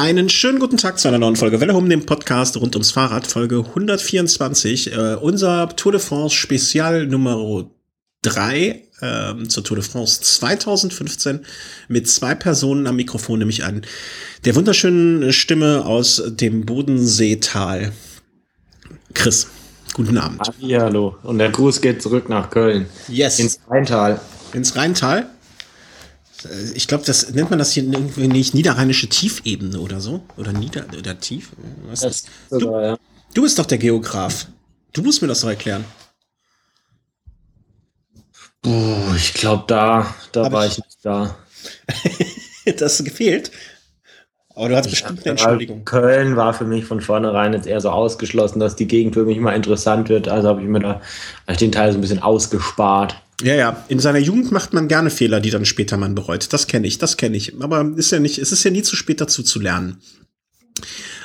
Einen schönen guten Tag zu einer neuen Folge Welle um dem Podcast rund ums Fahrrad, Folge 124. Äh, unser Tour de France Spezial Nummer 3 ähm, zur Tour de France 2015 mit zwei Personen am Mikrofon, nämlich an der wunderschönen Stimme aus dem Bodenseetal. Chris, guten Abend. Ja, hallo. Und der Gruß geht zurück nach Köln. Yes. Ins Rheintal. Ins Rheintal? Äh, Ich glaube, das nennt man das hier irgendwie nicht niederrheinische Tiefebene oder so. Oder nieder oder tief. Was Das ist ist sogar, ja. Du bist doch der Geograf. Du musst mir das doch erklären. Puh, ich glaube, da, da Hab war ich- ich nicht da. das gefehlt. Aber du hast bestimmt eine Entschuldigung. Köln war für mich von vornherein jetzt eher so ausgeschlossen, dass die Gegend für mich mal interessant wird. Also habe ich mir da hab ich den Teil so ein bisschen ausgespart. Ja, ja. In seiner Jugend macht man gerne Fehler, die dann später man bereut. Das kenne ich, das kenne ich. Aber ist ja nicht, es ist ja nie zu spät dazu zu lernen.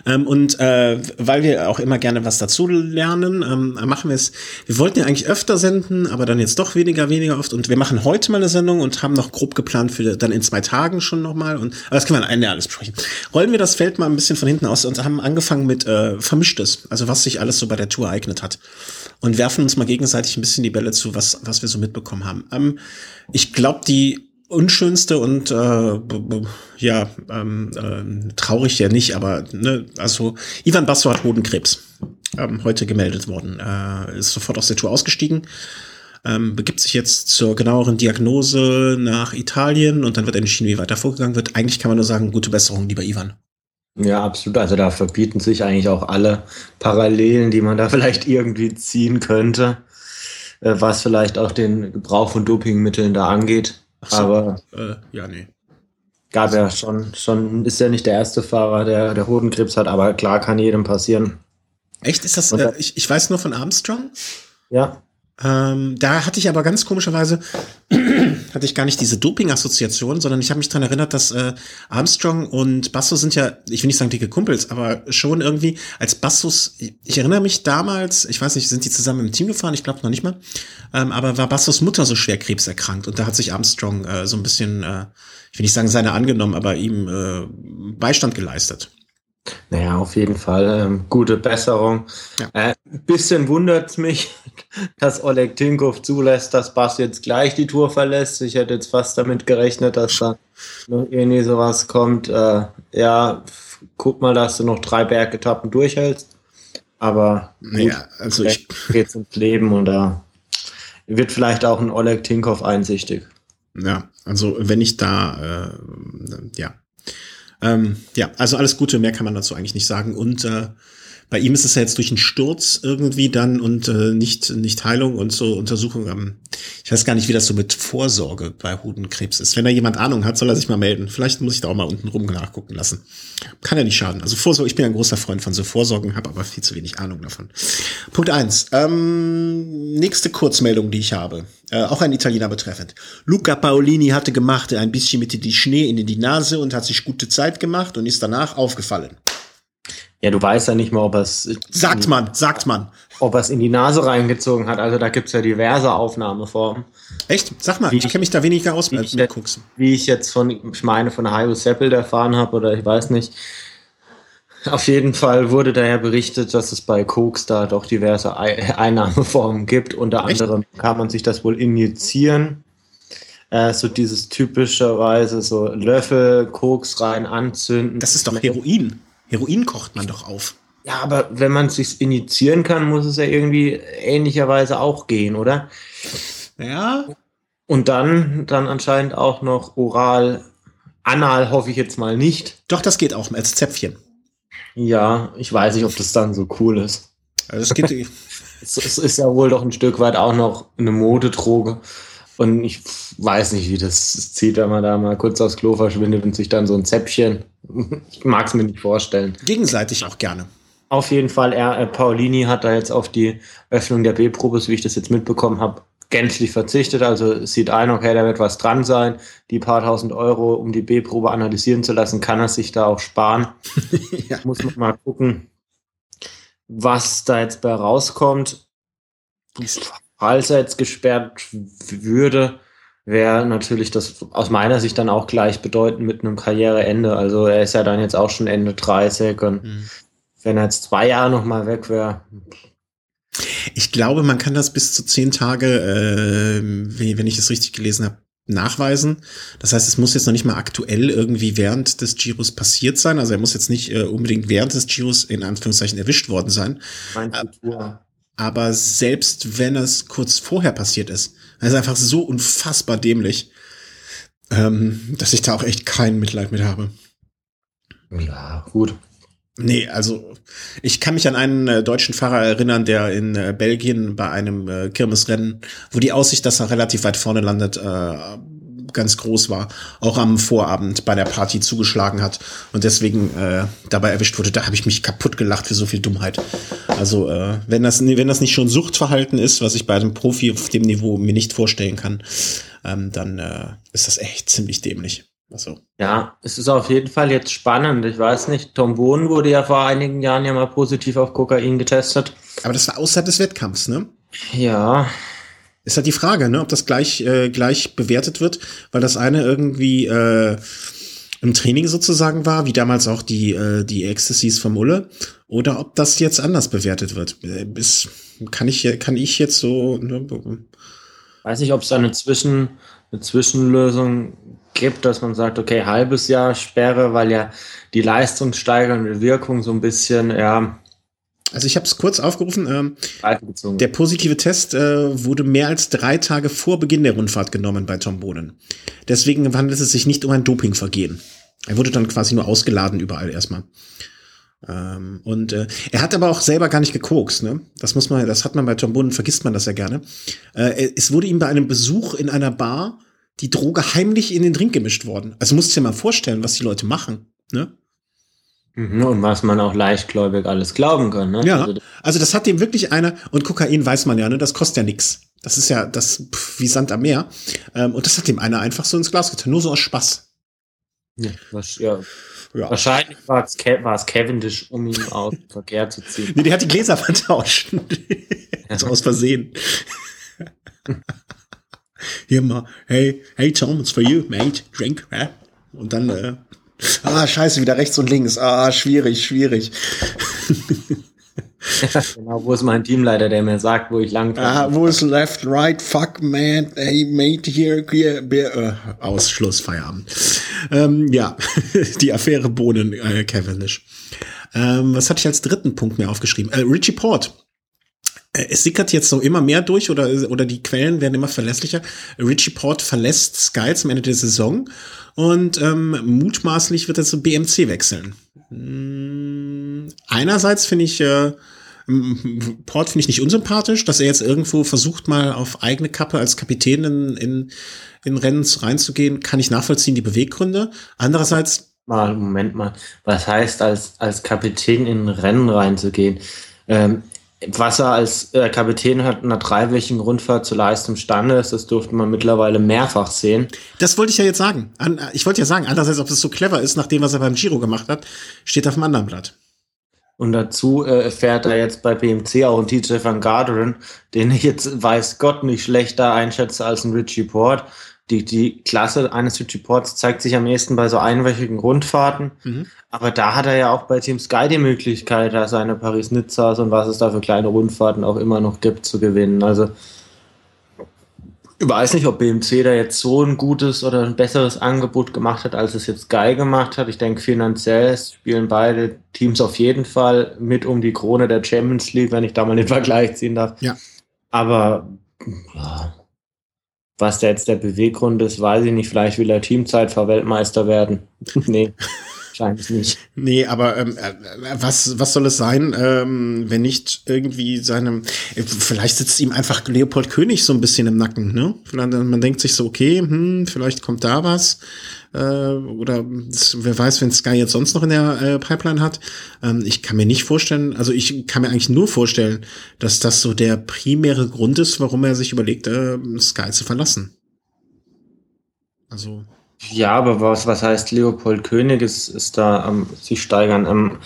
Ähm, und äh, weil wir auch immer gerne was dazu lernen, ähm, machen wir es. Wir wollten ja eigentlich öfter senden, aber dann jetzt doch weniger, weniger oft. Und wir machen heute mal eine Sendung und haben noch grob geplant für dann in zwei Tagen schon nochmal. Und aber das können wir einem Jahr alles besprechen. Rollen wir das Feld mal ein bisschen von hinten aus und haben angefangen mit äh, Vermischtes, also was sich alles so bei der Tour ereignet hat. Und werfen uns mal gegenseitig ein bisschen die Bälle zu, was, was wir so mitbekommen haben. Ähm, ich glaube, die unschönste und äh, ja ähm, ähm, traurig ja nicht, aber ne, also Ivan Basso hat Hodenkrebs ähm, heute gemeldet worden, äh, ist sofort aus der Tour ausgestiegen, ähm, begibt sich jetzt zur genaueren Diagnose nach Italien und dann wird entschieden, wie weiter vorgegangen wird. Eigentlich kann man nur sagen, gute Besserung, lieber Ivan. Ja, absolut. Also da verbieten sich eigentlich auch alle Parallelen, die man da vielleicht irgendwie ziehen könnte, äh, was vielleicht auch den Gebrauch von Dopingmitteln da angeht. So. Aber Äh, ja, nee. gab ja schon, schon, ist ja nicht der erste Fahrer, der, der Hodenkrebs hat, aber klar kann jedem passieren. Echt? Ist das, äh, ich, ich weiß nur von Armstrong. Ja, Ähm, da hatte ich aber ganz komischerweise hatte ich gar nicht diese Doping-Assoziation, sondern ich habe mich dran erinnert, dass äh, Armstrong und Basso sind ja, ich will nicht sagen dicke Kumpels, aber schon irgendwie als Bassos, ich, erinnere mich damals, ich weiß nicht, sind die zusammen im Team gefahren? Ich glaube noch nicht mal, ähm, aber war Bassos Mutter so schwer krebserkrankt und da hat sich Armstrong äh, so ein bisschen, äh, ich will nicht sagen seine angenommen, aber ihm äh, Beistand geleistet. Naja, auf jeden Fall. Ähm, gute Besserung. Ja. Äh, ein bisschen wundert mich, dass Oleg Tinkov zulässt, dass Bass jetzt gleich die Tour verlässt. Ich hätte jetzt fast damit gerechnet, dass da noch irgendwie sowas kommt. Äh, ja, guck mal, dass du noch drei Bergetappen durchhältst. Aber Naja, also ich, geht's ins Leben und da wird vielleicht auch ein Oleg Tinkov einsichtig. Ja, also wenn ich da, äh, ja. Ähm, ja, also alles Gute, mehr kann man dazu eigentlich nicht sagen. Und äh, bei ihm ist es ja jetzt durch einen Sturz irgendwie dann und äh, nicht, nicht Heilung und so Untersuchung. Ähm, ich weiß gar nicht, wie das so mit Vorsorge bei Hodenkrebs ist. Wenn da jemand Ahnung hat, soll er sich mal melden. Vielleicht muss ich da auch mal unten rum nachgucken lassen. Kann ja nicht schaden. Also Vorsorge, ich bin ein großer Freund von so Vorsorgen, habe aber viel zu wenig Ahnung davon. Punkt eins. Ähm, nächste Kurzmeldung, die ich habe. Äh, auch ein Italiener betreffend. Luca Paolini hatte gemacht ein bisschen mit die Schnee in die Nase und hat sich gute Zeit gemacht und ist danach aufgefallen. Ja, du weißt ja nicht mal, ob er es Sagt man, sagt man. ob er es in die Nase reingezogen hat. Also da gibt's ja diverse Aufnahmeformen. Echt? Sag mal, Wie- ich kenne mich da weniger aus ich- mit Koks. Wie ich jetzt von, ich meine, von Hayo Seppelt erfahren habe oder ich weiß nicht. Auf jeden Fall wurde daher berichtet, dass es bei Koks da doch diverse Ei- Einnahmeformen gibt. Unter Echt? anderem kann man sich das wohl injizieren. Äh, so dieses typischerweise so Löffel Koks rein anzünden. Das ist doch Heroin. Heroin kocht man doch auf. Ja, aber wenn man es sich injizieren kann, muss es ja irgendwie ähnlicherweise auch gehen, oder? Ja, Und dann, dann anscheinend auch noch oral, anal hoffe ich jetzt mal nicht. doch, das geht auch als Zäpfchen. Ja, ich weiß nicht, ob das dann so cool ist. Also es geht, Es, es ist ja wohl doch ein Stück weit auch noch eine Modedroge. Und ich weiß nicht, wie das zieht, wenn man da mal kurz aufs Klo verschwindet und sich dann so ein Zäpfchen. Ich mag es mir nicht vorstellen. gegenseitig auch gerne. Auf jeden Fall, er, äh, Paulini hat da jetzt auf die Öffnung der B-Probe, so wie ich das jetzt mitbekommen habe, gänzlich verzichtet. Also sieht ein, okay, da wird was dran sein. Die paar tausend Euro, um die B-Probe analysieren zu lassen, kann er sich da auch sparen. ja. Muss man mal gucken, was da jetzt bei rauskommt. Falls er jetzt gesperrt würde, wäre natürlich das aus meiner Sicht dann auch gleichbedeutend mit einem Karriereende. Also er ist ja dann jetzt auch schon Ende 30 und mhm. wenn er jetzt zwei Jahre noch mal weg wäre. Ich glaube, man kann das bis zu zehn Tage, äh, wenn ich es richtig gelesen habe, nachweisen. Das heißt, es muss jetzt noch nicht mal aktuell irgendwie während des Giros passiert sein. Also er muss jetzt nicht äh, unbedingt während des Giros in Anführungszeichen erwischt worden sein. Mein Aber selbst wenn es kurz vorher passiert ist, das ist einfach so unfassbar dämlich, ähm, dass ich da auch echt kein Mitleid mit habe. Ja, gut. Nee, also ich kann mich an einen äh, deutschen Fahrer erinnern, der in äh, Belgien bei einem äh, Kirmesrennen, wo die Aussicht, dass er relativ weit vorne landet, äh, ganz groß war, auch am Vorabend bei der Party zugeschlagen hat und deswegen äh, dabei erwischt wurde. Da habe ich mich kaputt gelacht für so viel Dummheit. Also äh, wenn das wenn das nicht schon Suchtverhalten ist, was ich bei einem Profi auf dem Niveau mir nicht vorstellen kann, ähm, dann äh, ist das echt ziemlich dämlich. Also. Ja, es ist auf jeden Fall jetzt spannend. Ich weiß nicht, Tom Bohn wurde ja vor einigen Jahren ja mal positiv auf Kokain getestet. Aber das war außerhalb des Wettkampfs, ne? Ja. Ist halt die Frage, ne, ob das gleich, äh, gleich bewertet wird, weil das eine irgendwie äh, im Training sozusagen war, wie damals auch die, äh, die Ecstasies vom Ulle, oder ob das jetzt anders bewertet wird. Ist, kann, ich, kann ich jetzt so. Ne, Weiß nicht, ob es da eine, Zwischen, eine Zwischenlösung gibt, dass man sagt, okay, halbes Jahr Sperre, weil ja die leistungssteigernde Wirkung so ein bisschen, ja, also ich habe es kurz aufgerufen. Ähm, der positive Test äh, wurde mehr als drei Tage vor Beginn der Rundfahrt genommen bei Tom Bohnen. Deswegen handelt es sich nicht um ein Dopingvergehen. Er wurde dann quasi nur ausgeladen überall erstmal. Ähm, und äh, er hat aber auch selber gar nicht gekokst. Ne? Das muss man, das hat man bei Tom Bohnen, vergisst man das ja gerne. Äh, es wurde ihm bei einem Besuch in einer Bar die Droge heimlich in den Drink gemischt worden. Also musst du dir mal vorstellen, was die Leute machen. Ne? Mhm, und was man auch leichtgläubig alles glauben kann. Ne? Ja, also, also das hat dem wirklich einer, und Kokain weiß man ja, ne, das kostet ja nix. Das ist ja das pff, wie Sand am Meer. Ähm, und das hat dem einer einfach so ins Glas getan, nur so aus Spaß. Ja, was, ja. ja. Wahrscheinlich war es, Ke war es Cavendish, um ihn aus dem Verkehr zu ziehen. Nee, der hat die Gläser vertauscht. so aus Versehen. Hier mal, hey, hey Tom, it's for you, mate, drink? Und dann, äh, Ah, scheiße, wieder rechts und links. Ah, schwierig, schwierig. genau, wo ist mein Teamleiter, der mir sagt, wo ich lang Ah, wo ist left, right, fuck, man, hey, mate, here, here, äh, Ausschluss, Feierabend. Ähm, ja, die Affäre Bohnen, äh, Cavendish. Ähm, was hatte ich als dritten Punkt mir aufgeschrieben? Äh, Richie Port. Äh, es sickert jetzt so immer mehr durch oder, oder die Quellen werden immer verlässlicher. Richie Port verlässt Sky zum Ende der Saison und ähm, mutmaßlich wird er zu BMC wechseln. Hm, einerseits finde ich äh, Port finde ich nicht unsympathisch, dass er jetzt irgendwo versucht, mal auf eigene Kappe als Kapitän in, in, in Rennen reinzugehen, kann ich nachvollziehen, die Beweggründe. Andererseits. Mal, Moment mal. Was heißt, als, als Kapitän in Rennen reinzugehen? Ähm, was er als äh, Kapitän hat in einer dreiwöchigen Rundfahrt zu leisten imstande ist, das durfte man mittlerweile mehrfach sehen. Das wollte ich ja jetzt sagen. An, ich wollte ja sagen, andererseits, ob es so clever ist, nach dem, was er beim Giro gemacht hat, steht auf dem anderen Blatt. Und dazu äh, fährt er jetzt bei BMC auch einen TJ van Garderen, den ich jetzt weiß Gott nicht schlechter einschätze als ein Richie Port die, die Klasse eines Reports zeigt sich am ehesten bei so einwöchigen Rundfahrten. Mhm. Aber da hat er ja auch bei Team Sky die Möglichkeit, da seine Paris-Nizzas und was es da für kleine Rundfahrten auch immer noch gibt, zu gewinnen. Also ich weiß nicht, ob BMC da jetzt so ein gutes oder ein besseres Angebot gemacht hat, als es jetzt Sky gemacht hat. Ich denke, finanziell spielen beide Teams auf jeden Fall mit um die Krone der Champions League, wenn ich da mal den Vergleich ziehen darf. Ja. Aber ja, was da jetzt der Beweggrund ist, weiß ich nicht. Vielleicht will er Teamzeitfahr-Weltmeister werden. nee. Wahrscheinlich nicht. Nee, aber ähm, äh, was, was soll es sein, ähm, wenn nicht irgendwie seinem, äh, vielleicht sitzt ihm einfach Leopold König so ein bisschen im Nacken, ne? Man denkt sich so, okay, hm, vielleicht kommt da was. Äh, oder wer weiß, wenn Sky jetzt sonst noch in der äh, Pipeline hat. Ähm, ich kann mir nicht vorstellen, also ich kann mir eigentlich nur vorstellen, dass das so der primäre Grund ist, warum er sich überlegt, äh, Sky zu verlassen. Also. Ja, aber was, was heißt Leopold König ist, ist da am ähm, sich steigern? Ähm,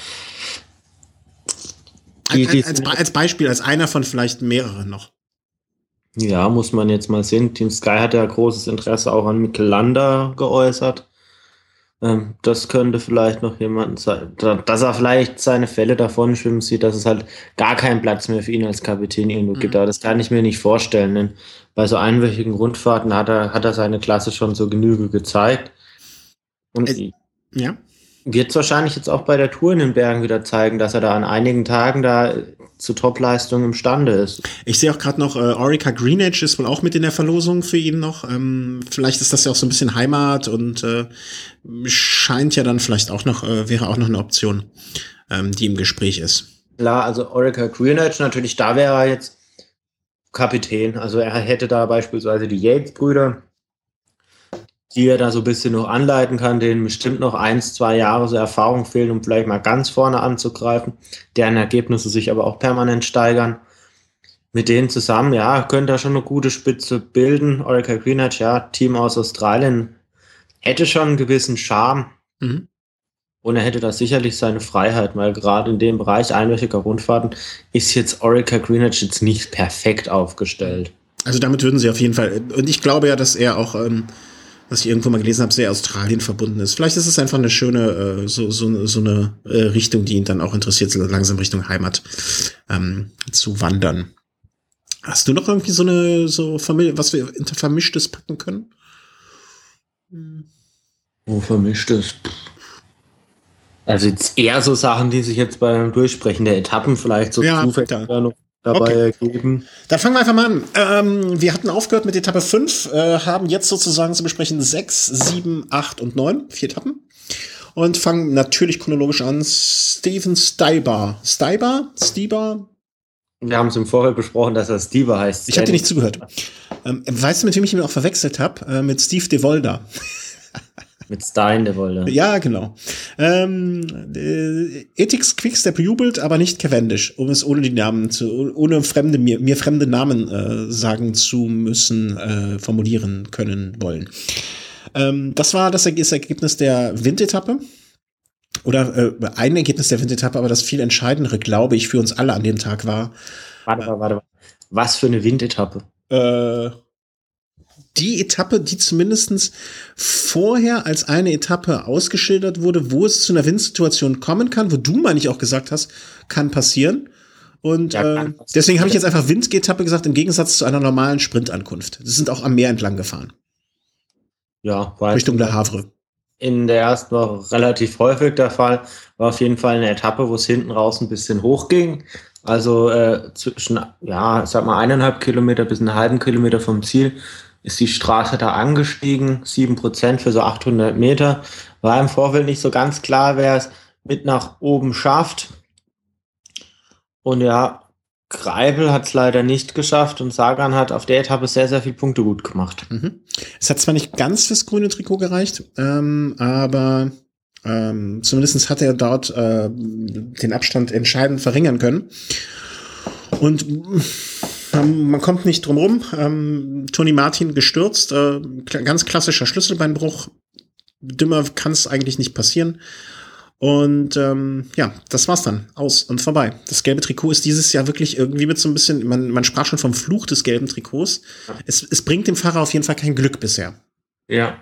die, als, als, als, Beispiel, als einer von vielleicht mehreren noch. Ja, muss man jetzt mal sehen. Team Sky hat ja großes Interesse auch an Mikkel Landa geäußert. Ähm, das könnte vielleicht noch jemand sein, dass er vielleicht seine Fälle davon schwimmen sieht, dass es halt gar keinen Platz mehr für ihn als Kapitän irgendwo mhm. gibt. Aber das kann ich mir nicht vorstellen, denn bei so einwöchigen Rundfahrten hat er, hat er seine Klasse schon so Genüge gezeigt. Und äh, ja. Wird es wahrscheinlich jetzt auch bei der Tour in den Bergen wieder zeigen, dass er da an einigen Tagen da zu Topleistung imstande ist. Ich sehe auch gerade noch, äh, Orica Greenedge ist wohl auch mit in der Verlosung für ihn noch. Ähm, vielleicht ist das ja auch so ein bisschen Heimat und äh, scheint ja dann vielleicht auch noch, äh, wäre auch noch eine Option, ähm, die im Gespräch ist. Klar, also Orica Greenedge natürlich, da wäre er jetzt Kapitän. Also er hätte da beispielsweise die Yates-Brüder, die er da so ein bisschen noch anleiten kann, denen bestimmt noch eins, zwei Jahre so Erfahrung fehlen, um vielleicht mal ganz vorne anzugreifen, deren Ergebnisse sich aber auch permanent steigern. Mit denen zusammen, ja, könnte er schon eine gute Spitze bilden. Orica Greenwich, ja, Team aus Australien, hätte schon einen gewissen Charme. Mhm. Und er hätte da sicherlich seine Freiheit, weil gerade in dem Bereich einwöchiger Rundfahrten ist jetzt Orica Greenwich jetzt nicht perfekt aufgestellt. Also damit würden sie auf jeden Fall, und ich glaube ja, dass er auch ähm, was ich irgendwo mal gelesen habe, sehr Australien verbunden ist. Vielleicht ist es einfach eine schöne, äh, so, so, so eine äh, Richtung, die ihn dann auch interessiert, so langsam Richtung Heimat ähm, zu wandern. Hast du noch irgendwie so eine, so Familie, was wir inter Vermischtes packen können? Hm. Oh, Vermischtes. Also jetzt eher so Sachen, die sich jetzt beim Durchsprechen der Etappen vielleicht so ja, zufällig noch dabei okay. ergeben. Dann fangen wir einfach mal an. Ähm, wir hatten aufgehört mit Etappe 5, äh, haben jetzt sozusagen zu besprechen 6, 7, 8 und 9, vier Etappen. Und fangen natürlich chronologisch an. Steven Steiber. Steiber? Stieber? Wir haben es im Vorfeld besprochen, dass er Stieber heißt. Ich habe dir nicht zugehört. Ähm, weißt du, mit wem ich ihn auch verwechselt habe? Äh, mit Steve DeVolder. Mit Stein, der wollte. Ja, genau. Ähm, äh, Ethics Quickstep jubelt, aber nicht Cavendish, um es ohne die Namen zu, ohne fremde, mir, mir fremde Namen äh, sagen zu müssen, äh, formulieren können wollen. Ähm, das war das Ergebnis der Windetappe. Oder äh, ein Ergebnis der Windetappe, aber das viel entscheidendere, glaube ich, für uns alle an dem Tag war. Warte, warte, warte. Was für eine Windetappe? Äh, die Etappe, die zumindestens vorher als eine Etappe ausgeschildert wurde, wo es zu einer Windsituation kommen kann, wo du, meine ich, auch gesagt hast, kann passieren. Und ja, äh, deswegen habe ich jetzt einfach Windetappe gesagt, im Gegensatz zu einer normalen Sprintankunft. Sie sind auch am Meer entlang gefahren. Ja, Richtung der Havre. In der ersten Woche relativ häufig der Fall. War auf jeden Fall eine Etappe, wo es hinten raus ein bisschen hoch ging. Also äh, zwischen, ja, sag mal, eineinhalb Kilometer bis einen halben Kilometer vom Ziel ist die Straße da angestiegen, 7% für so 800 Meter. War im Vorfeld nicht so ganz klar, wer es mit nach oben schafft. Und ja, Greibel hat es leider nicht geschafft und Sagan hat auf der Etappe sehr, sehr viele Punkte gut gemacht. Mhm. Es hat zwar nicht ganz fürs grüne Trikot gereicht, ähm, aber ähm, zumindest hat er dort äh, den Abstand entscheidend verringern können. Und ähm, man kommt nicht drum rum. Ähm, Tony Martin gestürzt, äh, ganz klassischer Schlüsselbeinbruch. Dümmer kann es eigentlich nicht passieren. Und ähm, ja, das war's dann. Aus und vorbei. Das gelbe Trikot ist dieses Jahr wirklich irgendwie mit so ein bisschen, man, man sprach schon vom Fluch des gelben Trikots. Es, es bringt dem Fahrer auf jeden Fall kein Glück bisher. Ja.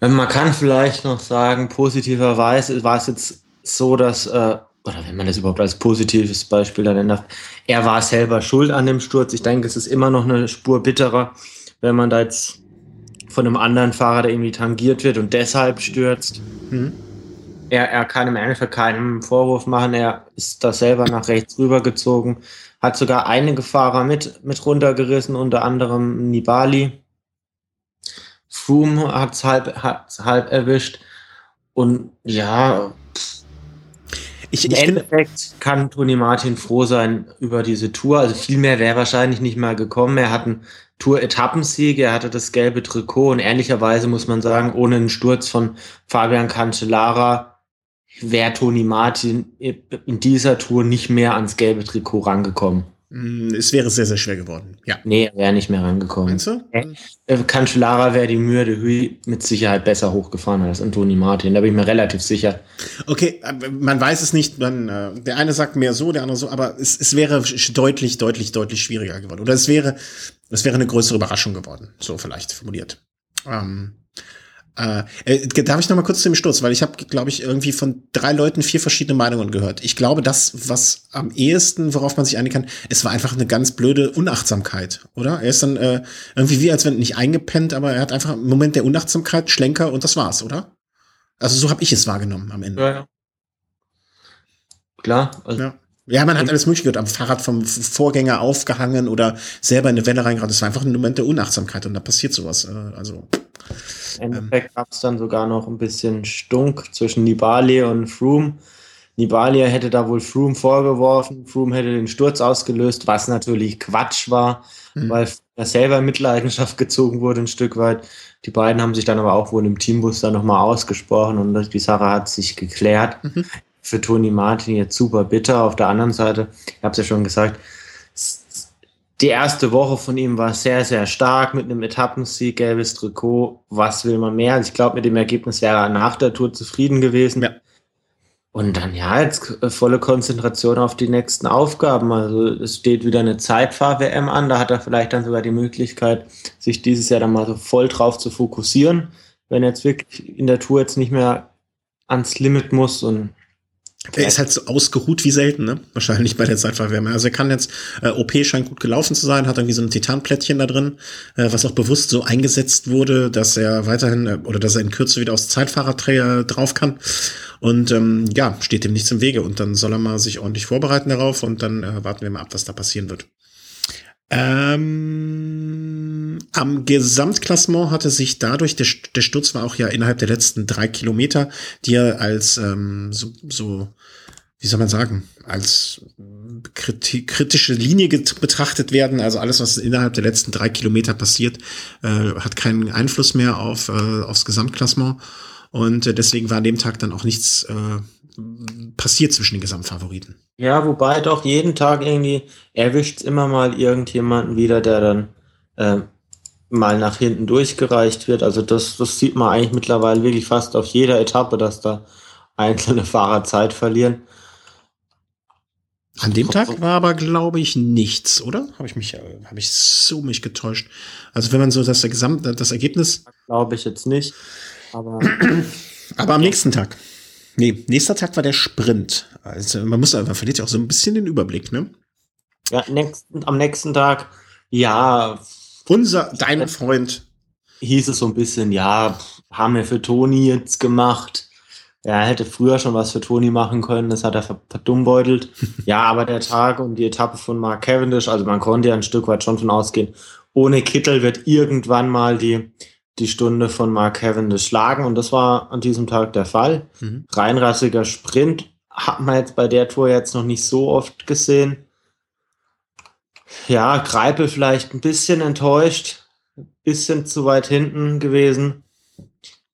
Man kann vielleicht noch sagen, positiverweise war es jetzt so, dass äh, oder wenn man das überhaupt als positives Beispiel dann darf, er war selber schuld an dem Sturz. Ich denke, es ist immer noch eine Spur bitterer, wenn man da jetzt von einem anderen Fahrer, der irgendwie tangiert wird und deshalb stürzt. Mhm. Er, er kann im Endeffekt keinen Vorwurf machen. Er ist da selber nach rechts rübergezogen, hat sogar einige Fahrer mit, mit runtergerissen, unter anderem Nibali. Froome hat es halb, halb erwischt. Und ja, ich, Im ich Endeffekt kann Toni Martin froh sein über diese Tour. Also viel mehr wäre wahrscheinlich nicht mal gekommen. Er hat einen Tour-Etappensieg, er hatte das gelbe Trikot und ehrlicherweise muss man sagen, ohne einen Sturz von Fabian Cancellara wäre Toni Martin in dieser Tour nicht mehr ans gelbe Trikot rangekommen. Mm, es wäre sehr, sehr schwer geworden. Ja. Nee, er wäre nicht mehr rangekommen. Meinst du? Äh, Cancellara wäre die Mühe de Huy mit Sicherheit besser hochgefahren als Antoni Martin. Da bin ich mir relativ sicher. Okay, äh, man weiß es nicht. Man, äh, der eine sagt mehr so, der andere so, aber es, es wäre deutlich, deutlich, deutlich schwieriger geworden. Oder es wäre, es wäre eine größere Überraschung geworden. So vielleicht formuliert. Ähm, äh, äh, darf ich noch mal kurz zu dem Sturz, weil ich habe, glaube ich, irgendwie von drei Leuten vier verschiedene Meinungen gehört. Ich glaube, das, was am ehesten, worauf man sich einigen kann, es war einfach eine ganz blöde Unachtsamkeit, oder? Er ist dann äh, irgendwie wie als wenn nicht eingepennt, aber er hat einfach einen Moment der Unachtsamkeit, Schlenker und das war's, oder? Also so habe ich es wahrgenommen am Ende. Ja, ja. Klar. Also ja. Ja, man hat alles mögliche gehört, am Fahrrad vom Vorgänger aufgehangen oder selber in eine Welle reingeraten. Das war einfach ein Moment der Unachtsamkeit und da passiert sowas. Äh, also. Im Endeffekt ähm, gab es dann sogar noch ein bisschen Stunk zwischen Nibali und Froome. Nibali hätte da wohl Froome vorgeworfen, Froome hätte den Sturz ausgelöst, was natürlich Quatsch war, mhm. weil er selber in Mitleidenschaft gezogen wurde ein Stück weit. Die beiden haben sich dann aber auch wohl im Teambus dann nochmal ausgesprochen und die Sache hat sich geklärt. Mhm. Für Toni Martin jetzt super bitter. Auf der anderen Seite, ich habe es ja schon gesagt, die erste Woche von ihm war sehr, sehr stark mit einem Etappensieg, gelbes Trikot. Was will man mehr? Also ich glaube, mit dem Ergebnis wäre er nach der Tour zufrieden gewesen. Ja. Und dann ja, jetzt äh, volle Konzentration auf die nächsten Aufgaben. Also es steht wieder eine Zeitfahr-WM an. Da hat er vielleicht dann sogar die Möglichkeit, sich dieses Jahr dann mal so voll drauf zu fokussieren, wenn er jetzt wirklich in der Tour jetzt nicht mehr ans Limit muss und er ist halt so ausgeruht wie selten, ne? Wahrscheinlich bei der Zeitverwärme. Also er kann jetzt, äh, OP scheint gut gelaufen zu sein, hat irgendwie so ein Titanplättchen da drin, äh, was auch bewusst so eingesetzt wurde, dass er weiterhin äh, oder dass er in Kürze wieder aufs Zeitfahrerträger drauf kann. Und ähm, ja, steht dem nichts im Wege. Und dann soll er mal sich ordentlich vorbereiten darauf und dann äh, warten wir mal ab, was da passieren wird. Ähm, am Gesamtklassement hatte sich dadurch, der, der Sturz war auch ja innerhalb der letzten drei Kilometer, die er als ähm, so, so, wie soll man sagen, als kriti kritische Linie betrachtet werden. Also alles, was innerhalb der letzten drei Kilometer passiert, äh, hat keinen Einfluss mehr auf äh, aufs Gesamtklassement. Und äh, deswegen war an dem Tag dann auch nichts äh, passiert zwischen den Gesamtfavoriten. Ja, wobei doch jeden Tag irgendwie erwischt immer mal irgendjemanden wieder, der dann äh, mal nach hinten durchgereicht wird. Also das, das sieht man eigentlich mittlerweile wirklich fast auf jeder Etappe, dass da einzelne Fahrer Zeit verlieren. An dem Tag war aber, glaube ich, nichts, oder? Habe ich mich, äh, habe ich so mich getäuscht. Also wenn man so das gesamte, das Ergebnis. Glaube ich jetzt nicht. Aber, aber am nächsten Tag. Nee, nächster Tag war der Sprint. Also man muss, man verliert ja auch so ein bisschen den Überblick, ne? Ja, nächsten, am nächsten Tag, ja. Unser, dein Freund. Hieß es so ein bisschen, ja, haben wir für Toni jetzt gemacht. Er hätte früher schon was für Toni machen können, das hat er verdummbeutelt. ja, aber der Tag und die Etappe von Mark Cavendish, also man konnte ja ein Stück weit schon von ausgehen, ohne Kittel wird irgendwann mal die die Stunde von Mark Cavendish schlagen und das war an diesem Tag der Fall. Mhm. Reinrassiger Sprint hat man jetzt bei der Tour jetzt noch nicht so oft gesehen. Ja, Greipel vielleicht ein bisschen enttäuscht, ein bisschen zu weit hinten gewesen.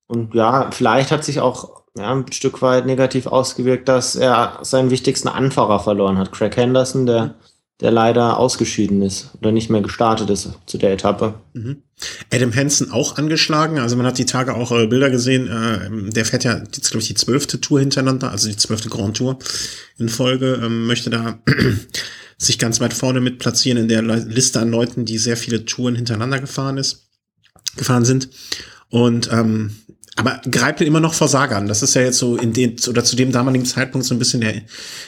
Und ja, vielleicht hat sich auch ja, ein Stück weit negativ ausgewirkt, dass er seinen wichtigsten Anfahrer verloren hat. Craig Henderson, der mhm der leider ausgeschieden ist oder nicht mehr gestartet ist zu der Etappe. Mhm. Adam Hansen auch angeschlagen. Also man hat die Tage auch äh, Bilder gesehen. Äh, der fährt ja jetzt, glaube ich, die zwölfte Tour hintereinander, also die zwölfte Grand Tour in Folge. Ähm, möchte da sich ganz weit vorne mit platzieren in der Liste an Leuten, die sehr viele Touren hintereinander gefahren ist, gefahren sind. Und ähm, aber Greipel immer noch Versagern. Das ist ja jetzt so in den, oder zu dem damaligen Zeitpunkt so ein bisschen der,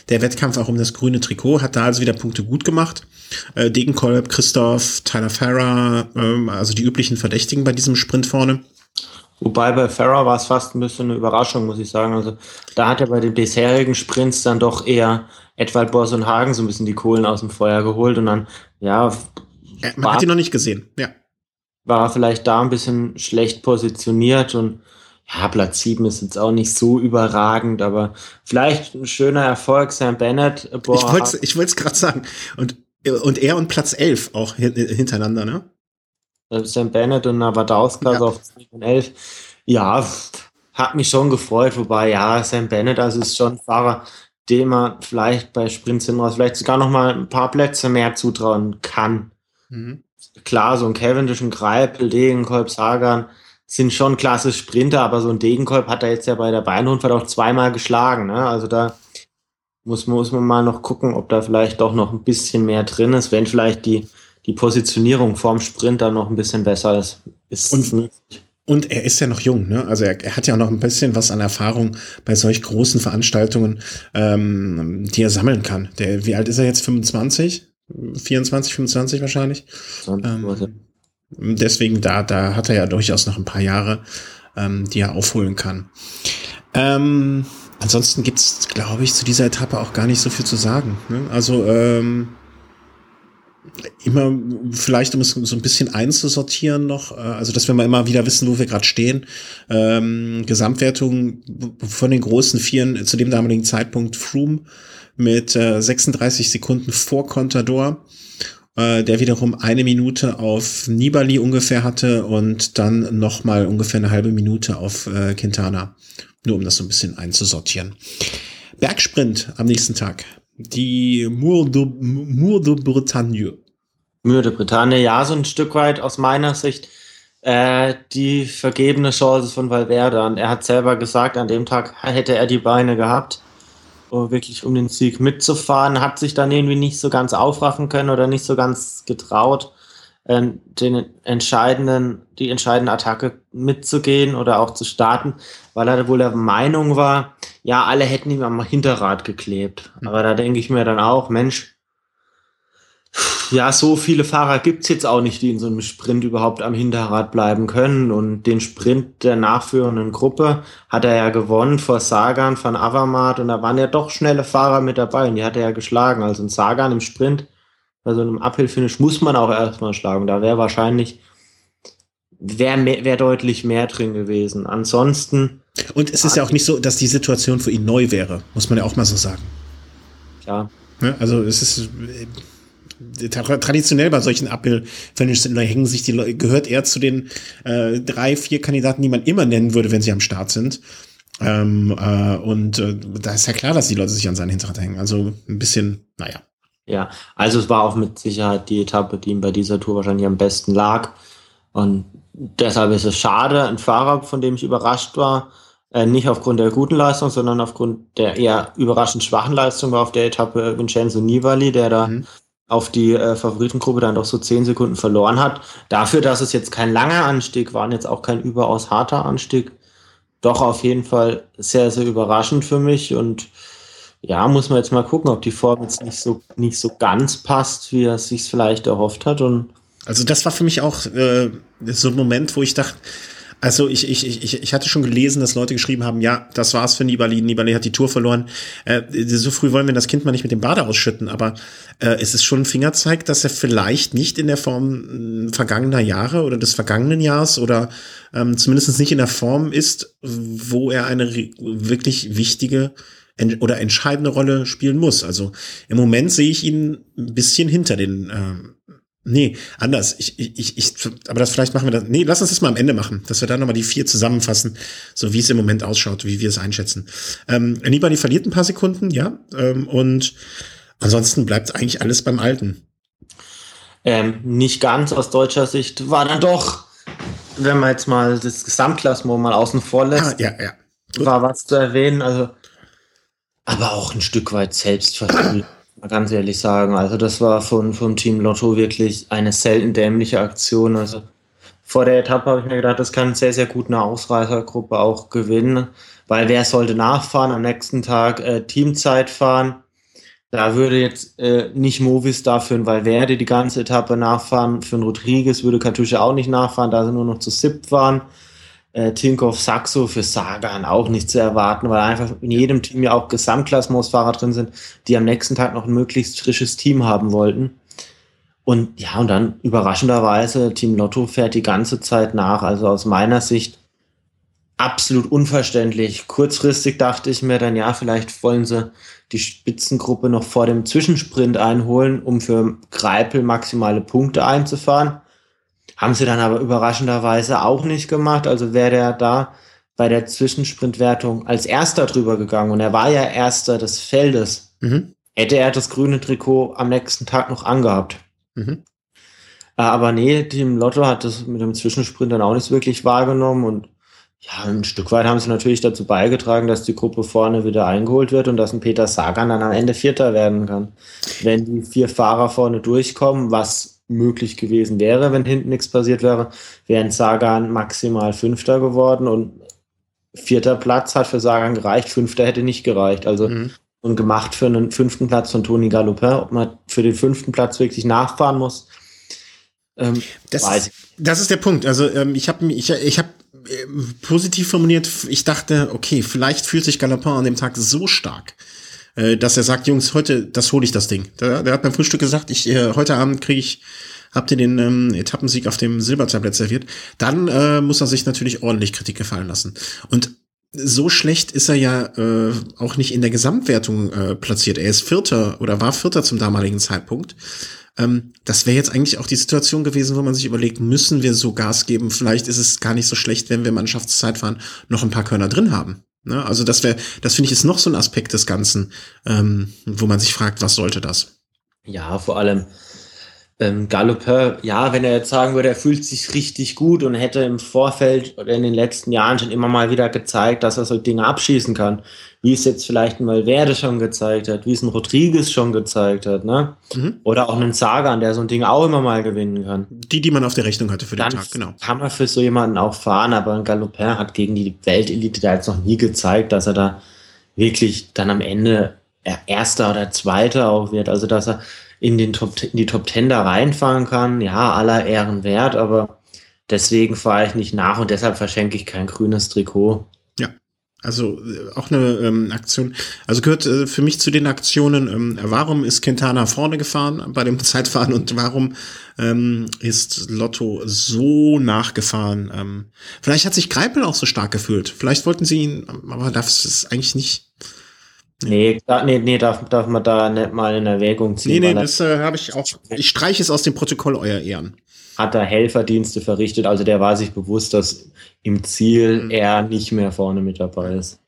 der Wettkampf auch um das grüne Trikot. Hat da also wieder Punkte gut gemacht. Äh, Degenkolb, Christoph, Tyler Farrer, ähm, also die üblichen Verdächtigen bei diesem Sprint vorne. Wobei bei Farrer war es fast ein bisschen eine Überraschung, muss ich sagen. Also da hat er bei den bisherigen Sprints dann doch eher Edwald Boss und Hagen so ein bisschen die Kohlen aus dem Feuer geholt und dann, ja. ja man hat ihn noch nicht gesehen, ja. War vielleicht da ein bisschen schlecht positioniert und ja, Platz 7 ist jetzt auch nicht so überragend, aber vielleicht ein schöner Erfolg, Sam Bennett. Boah. Ich wollte es ich wollt's gerade sagen. Und, und er und Platz 11 auch hintereinander, ne? Äh, Sam Bennett und Navadowska ja. auf 10 und 11. Ja, hat mich schon gefreut, wobei, ja, Sam Bennett, also ist schon ein Fahrer, dem man vielleicht bei Sprint Sinraus vielleicht sogar noch mal ein paar Plätze mehr zutrauen kann. Mhm. Klar, so ein Cavendish, ein Greipel, Degenkolb, Sagan sind schon klasse Sprinter, aber so ein Degenkolb hat er jetzt ja bei der Beinrundfahrt auch zweimal geschlagen. Ne? Also da muss, muss man mal noch gucken, ob da vielleicht doch noch ein bisschen mehr drin ist, wenn vielleicht die, die Positionierung vorm Sprint dann noch ein bisschen besser ist. ist und, und er ist ja noch jung, ne? Also er, er, hat ja noch ein bisschen was an Erfahrung bei solch großen Veranstaltungen, ähm, die er sammeln kann. Der, wie alt ist er jetzt? 25? 24, 25 wahrscheinlich. Ähm, deswegen, da, da hat er ja durchaus noch ein paar Jahre, ähm, die er aufholen kann. Ähm, ansonsten gibt's, glaube ich, zu dieser Etappe auch gar nicht so viel zu sagen. Ne? Also ähm, immer vielleicht, um es so ein bisschen einzusortieren noch, äh, also dass wir mal immer wieder wissen, wo wir gerade stehen. Ähm, Gesamtwertung von den großen Vieren zu dem damaligen Zeitpunkt Froome mit äh, 36 Sekunden vor Contador, äh, der wiederum eine Minute auf Nibali ungefähr hatte und dann noch mal ungefähr eine halbe Minute auf äh, Quintana. Nur um das so ein bisschen einzusortieren. Bergsprint am nächsten Tag. Die Mour de, Mour de Bretagne. Mour de Bretagne, ja, so ein Stück weit aus meiner Sicht äh, die vergebene Chance von Valverde. Und er hat selber gesagt, an dem Tag hätte er die Beine gehabt, wirklich um den Sieg mitzufahren. Hat sich dann irgendwie nicht so ganz aufraffen können oder nicht so ganz getraut, äh, den entscheidenden, die entscheidende Attacke mitzugehen oder auch zu starten, weil er wohl der Meinung war, ja, alle hätten ihm am Hinterrad geklebt. Hm. Aber da denke ich mir dann auch, Mensch, ja, so viele Fahrer gibt's jetzt auch nicht, die in so einem Sprint überhaupt am Hinterrad bleiben können. Und den Sprint der nachführenden Gruppe hat er ja gewonnen vor Sagan von Avamat. Und da waren ja doch schnelle Fahrer mit dabei und die hat er ja geschlagen. Also ein Sagan im Sprint bei so einem Uphill-Finish muss man auch erstmal schlagen. Da wäre wahrscheinlich, wäre wär deutlich mehr drin gewesen. Ansonsten und es ist ja auch nicht so, dass die Situation für ihn neu wäre, muss man ja auch mal so sagen. Ja. Ne, also es ist traditionell bei solchen Uphill-Finishes hängen sich die Leute, gehört er zu den äh, drei, vier Kandidaten, die man immer nennen würde, wenn sie am Start sind. Ähm, äh, und äh, da ist ja klar, dass die Leute sich an seinen Hinterrad hängen. Also ein bisschen, naja. Ja, also es war auch mit Sicherheit die Etappe, die ihm bei dieser Tour wahrscheinlich am besten lag. Und deshalb ist es schade, ein Fahrer, von dem ich überrascht war, äh, nicht aufgrund der guten Leistung, sondern aufgrund der eher überraschend schwachen Leistung war auf der Etappe Vincenzo Nibali, der da mhm. Auf die äh, Favoritengruppe dann doch so zehn Sekunden verloren hat. Dafür, dass es jetzt kein langer Anstieg war und jetzt auch kein überaus harter Anstieg, doch auf jeden Fall sehr, sehr überraschend für mich und ja, muss man jetzt mal gucken, ob die Form jetzt nicht so, nicht so ganz passt, wie er sich vielleicht erhofft hat und also das war für mich auch äh, so ein Moment, wo ich dachte, also ich, ich, ich, ich hatte schon gelesen, dass Leute geschrieben haben, ja, das war's für Nibali, Nibali hat die Tour verloren. Äh, so früh wollen wir das Kind mal nicht mit dem Bade ausschütten, aber äh, es ist schon ein Fingerzeig, dass er vielleicht nicht in der Form äh, vergangener Jahre oder des vergangenen Jahres oder ähm, zumindest nicht in der Form ist, wo er eine wirklich wichtige oder entscheidende Rolle spielen muss. Also im Moment sehe ich ihn ein bisschen hinter den äh, Nee, anders. Ich, ich, ich, aber das vielleicht machen wir das. Nee, lass uns das mal am Ende machen, dass wir da nochmal die vier zusammenfassen, so wie es im Moment ausschaut, wie wir es einschätzen. Ähm, Nibali verliert ein paar Sekunden, ja. Ähm, und ansonsten bleibt eigentlich alles beim Alten. Ähm, nicht ganz aus deutscher Sicht war dann doch, wenn man jetzt mal das Gesamtklassement mal außen vor lässt, ah, ja, ja. war was zu erwähnen. Also, aber auch ein Stück weit selbstverständlich ganz ehrlich sagen. Also das war von, vom Team Lotto wirklich eine selten dämliche Aktion. Also vor der Etappe habe ich mir gedacht, das kann sehr, sehr gut eine Ausreißergruppe auch gewinnen, weil wer sollte nachfahren, am nächsten Tag äh, Teamzeit fahren. Da würde jetzt äh, nicht Movistar für ein Valverde die ganze Etappe nachfahren, für ein Rodriguez würde Katusha auch nicht nachfahren, da sie nur noch zu SIP waren äh, Tinkoff Saxo für Sagan auch nicht zu erwarten, weil einfach in jedem Team ja auch Gesamtklassementsfahrer drin sind, die am nächsten Tag noch ein möglichst frisches Team haben wollten. Und ja, und dann überraschenderweise, Team Lotto fährt die ganze Zeit nach. Also aus meiner Sicht absolut unverständlich. Kurzfristig dachte ich mir dann, ja, vielleicht wollen sie die Spitzengruppe noch vor dem Zwischensprint einholen, um für Greipel maximale Punkte einzufahren. Haben sie dann aber überraschenderweise auch nicht gemacht. Also wäre der da bei der Zwischensprintwertung als erster drüber gegangen und er war ja erster des Feldes, mhm. hätte er das grüne Trikot am nächsten Tag noch angehabt. Mhm. Äh, aber nee, Team Lotto hat das mit dem Zwischensprint dann auch nicht wirklich wahrgenommen und ja, ein Stück weit haben sie natürlich dazu beigetragen, dass die Gruppe vorne wieder eingeholt wird und dass ein Peter Sagan dann am Ende Vierter werden kann. Wenn die vier Fahrer vorne durchkommen, was möglich gewesen wäre, wenn hinten nichts passiert wäre, wären Sagan maximal Fünfter geworden und vierter Platz hat für Sagan gereicht, fünfter hätte nicht gereicht. Also mhm. und gemacht für einen fünften Platz von Toni Galopin, ob man für den fünften Platz wirklich nachfahren muss. Ähm, das, das ist der Punkt. Also ähm, ich habe ich, ich hab positiv formuliert, ich dachte, okay, vielleicht fühlt sich Galopin an dem Tag so stark, äh, dass er sagt, Jungs, heute, das hole ich das Ding. Der, der hat beim Frühstück gesagt, ich äh, heute Abend kriege ich, habt ihr den ähm, Etappensieg auf dem Silbertablett serviert. Dann äh, muss er sich natürlich ordentlich Kritik gefallen lassen. Und so schlecht ist er ja äh, auch nicht in der Gesamtwertung äh, platziert. Er ist Vierter oder war Vierter zum damaligen Zeitpunkt. Ähm, das wäre jetzt eigentlich auch die Situation gewesen, wo man sich überlegt, müssen wir so Gas geben? Vielleicht ist es gar nicht so schlecht, wenn wir Mannschaftszeitfahren noch ein paar Körner drin haben. Ne? Also das wäre, das finde ich ist noch so ein Aspekt des Ganzen, ähm, wo man sich fragt, was sollte das? Ja, vor allem ähm, Galopin, ja, wenn er jetzt sagen würde, er fühlt sich richtig gut und hätte im Vorfeld oder in den letzten Jahren schon immer mal wieder gezeigt, dass er so Dinge abschießen kann, wie es jetzt vielleicht ein Valverde schon gezeigt hat, wie es ein Rodriguez schon gezeigt hat, ne? Mhm. Oder auch einen Sagan, der so ein Ding auch immer mal gewinnen kann. Die, die man auf der Rechnung hatte für Dann den Tag, genau. Kann man für so jemanden auch fahren, aber ein Galopin hat gegen die Weltelite da jetzt noch nie gezeigt, dass er da wirklich dann am Ende Erster oder Zweiter auch wird. Also, dass er in, den Top, in die Top Ten da reinfahren kann, ja, aller Ehren wert, aber deswegen fahre ich nicht nach und deshalb verschenke ich kein grünes Trikot. Ja, also äh, auch eine ähm, Aktion, also gehört äh, für mich zu den Aktionen, ähm, warum ist Quintana vorne gefahren bei dem Zeitfahren und warum ähm, ist Lotto so nachgefahren? Ähm, vielleicht hat sich Greipel auch so stark gefühlt. Vielleicht wollten sie ihn, aber das ist eigentlich nicht Nee, da, nee, nee darf, darf man da nicht mal in Erwägung ziehen. Nee, nee, das äh, habe ich auch. Ich streiche es aus dem Protokoll, euer Ehren. Hat er Helferdienste verrichtet, also der war sich bewusst, dass im Ziel mhm. er nicht mehr vorne mit dabei ist.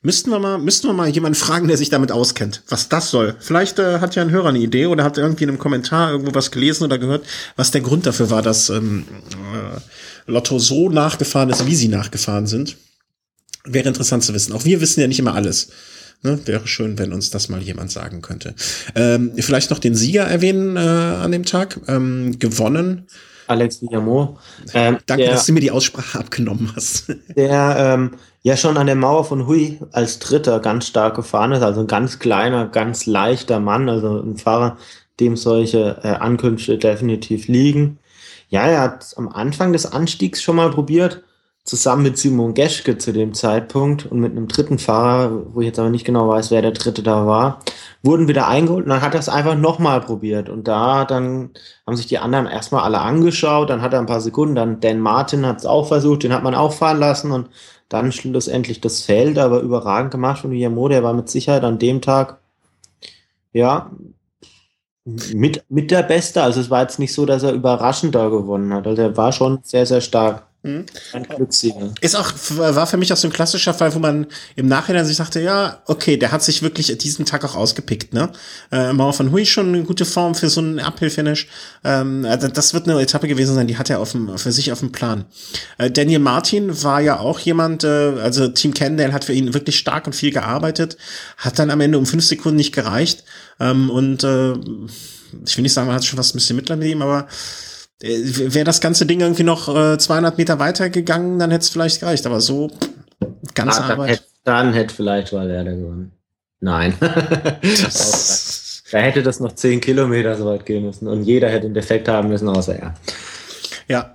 Müssten wir mal, müssten wir mal jemanden fragen, der sich damit auskennt, was das soll. Vielleicht äh, hat ja ein Hörer eine Idee oder hat irgendwie in einem Kommentar irgendwo was gelesen oder gehört, was der Grund dafür war, dass ähm, äh, Lotto so nachgefahren ist, wie sie nachgefahren sind. Wäre interessant zu wissen. Auch wir wissen ja nicht immer alles. Ne? Wäre schön, wenn uns das mal jemand sagen könnte. Ähm, vielleicht noch den Sieger erwähnen äh, an dem Tag. Ähm, gewonnen. Alex Villamot. Ähm, Danke, der, dass du mir die Aussprache abgenommen hast. Der ähm, ja schon an der Mauer von Hui als Dritter ganz stark gefahren ist. Also ein ganz kleiner, ganz leichter Mann. Also ein Fahrer, dem solche äh, Ankünfte definitiv liegen. Ja, er hat am Anfang des Anstiegs schon mal probiert, zusammen mit Simon Geschke zu dem Zeitpunkt und mit einem dritten Fahrer, wo ich jetzt aber nicht genau weiß, wer der dritte da war, wurden wieder eingeholt und dann hat er es einfach nochmal probiert. Und da dann haben sich die anderen erstmal alle angeschaut, dann hat er ein paar Sekunden, dann Dan Martin hat es auch versucht, den hat man auch fahren lassen und dann schlussendlich das Feld, aber überragend gemacht von Guillermo, der war mit Sicherheit an dem Tag, ja, mit, mit der Beste. Also es war jetzt nicht so, dass er überraschend da gewonnen hat. Also er war schon sehr, sehr stark. Mhm. Ist auch, war für mich auch so ein klassischer Fall, wo man im Nachhinein sich sagte, ja, okay, der hat sich wirklich diesen Tag auch ausgepickt, ne? Äh, Mauer von Hui schon eine gute Form für so einen Uphill-Finish. Ähm, also das wird eine Etappe gewesen sein, die hat er auf dem, für sich auf dem Plan. Äh, Daniel Martin war ja auch jemand, äh, also Team Cannondale hat für ihn wirklich stark und viel gearbeitet, hat dann am Ende um fünf Sekunden nicht gereicht. Ähm, und äh, ich will nicht sagen, man hat schon fast ein bisschen Mitleid mit ihm, aber Wäre das ganze Ding irgendwie noch äh, 200 Meter weiter gegangen, dann hätte es vielleicht gereicht. Aber so ganz ah, Arbeit. Hätte, dann hätte vielleicht Valverde gewonnen. Nein. da hätte das noch 10 Kilometer so weit gehen müssen und jeder hätte einen Defekt haben müssen, außer er. Ja,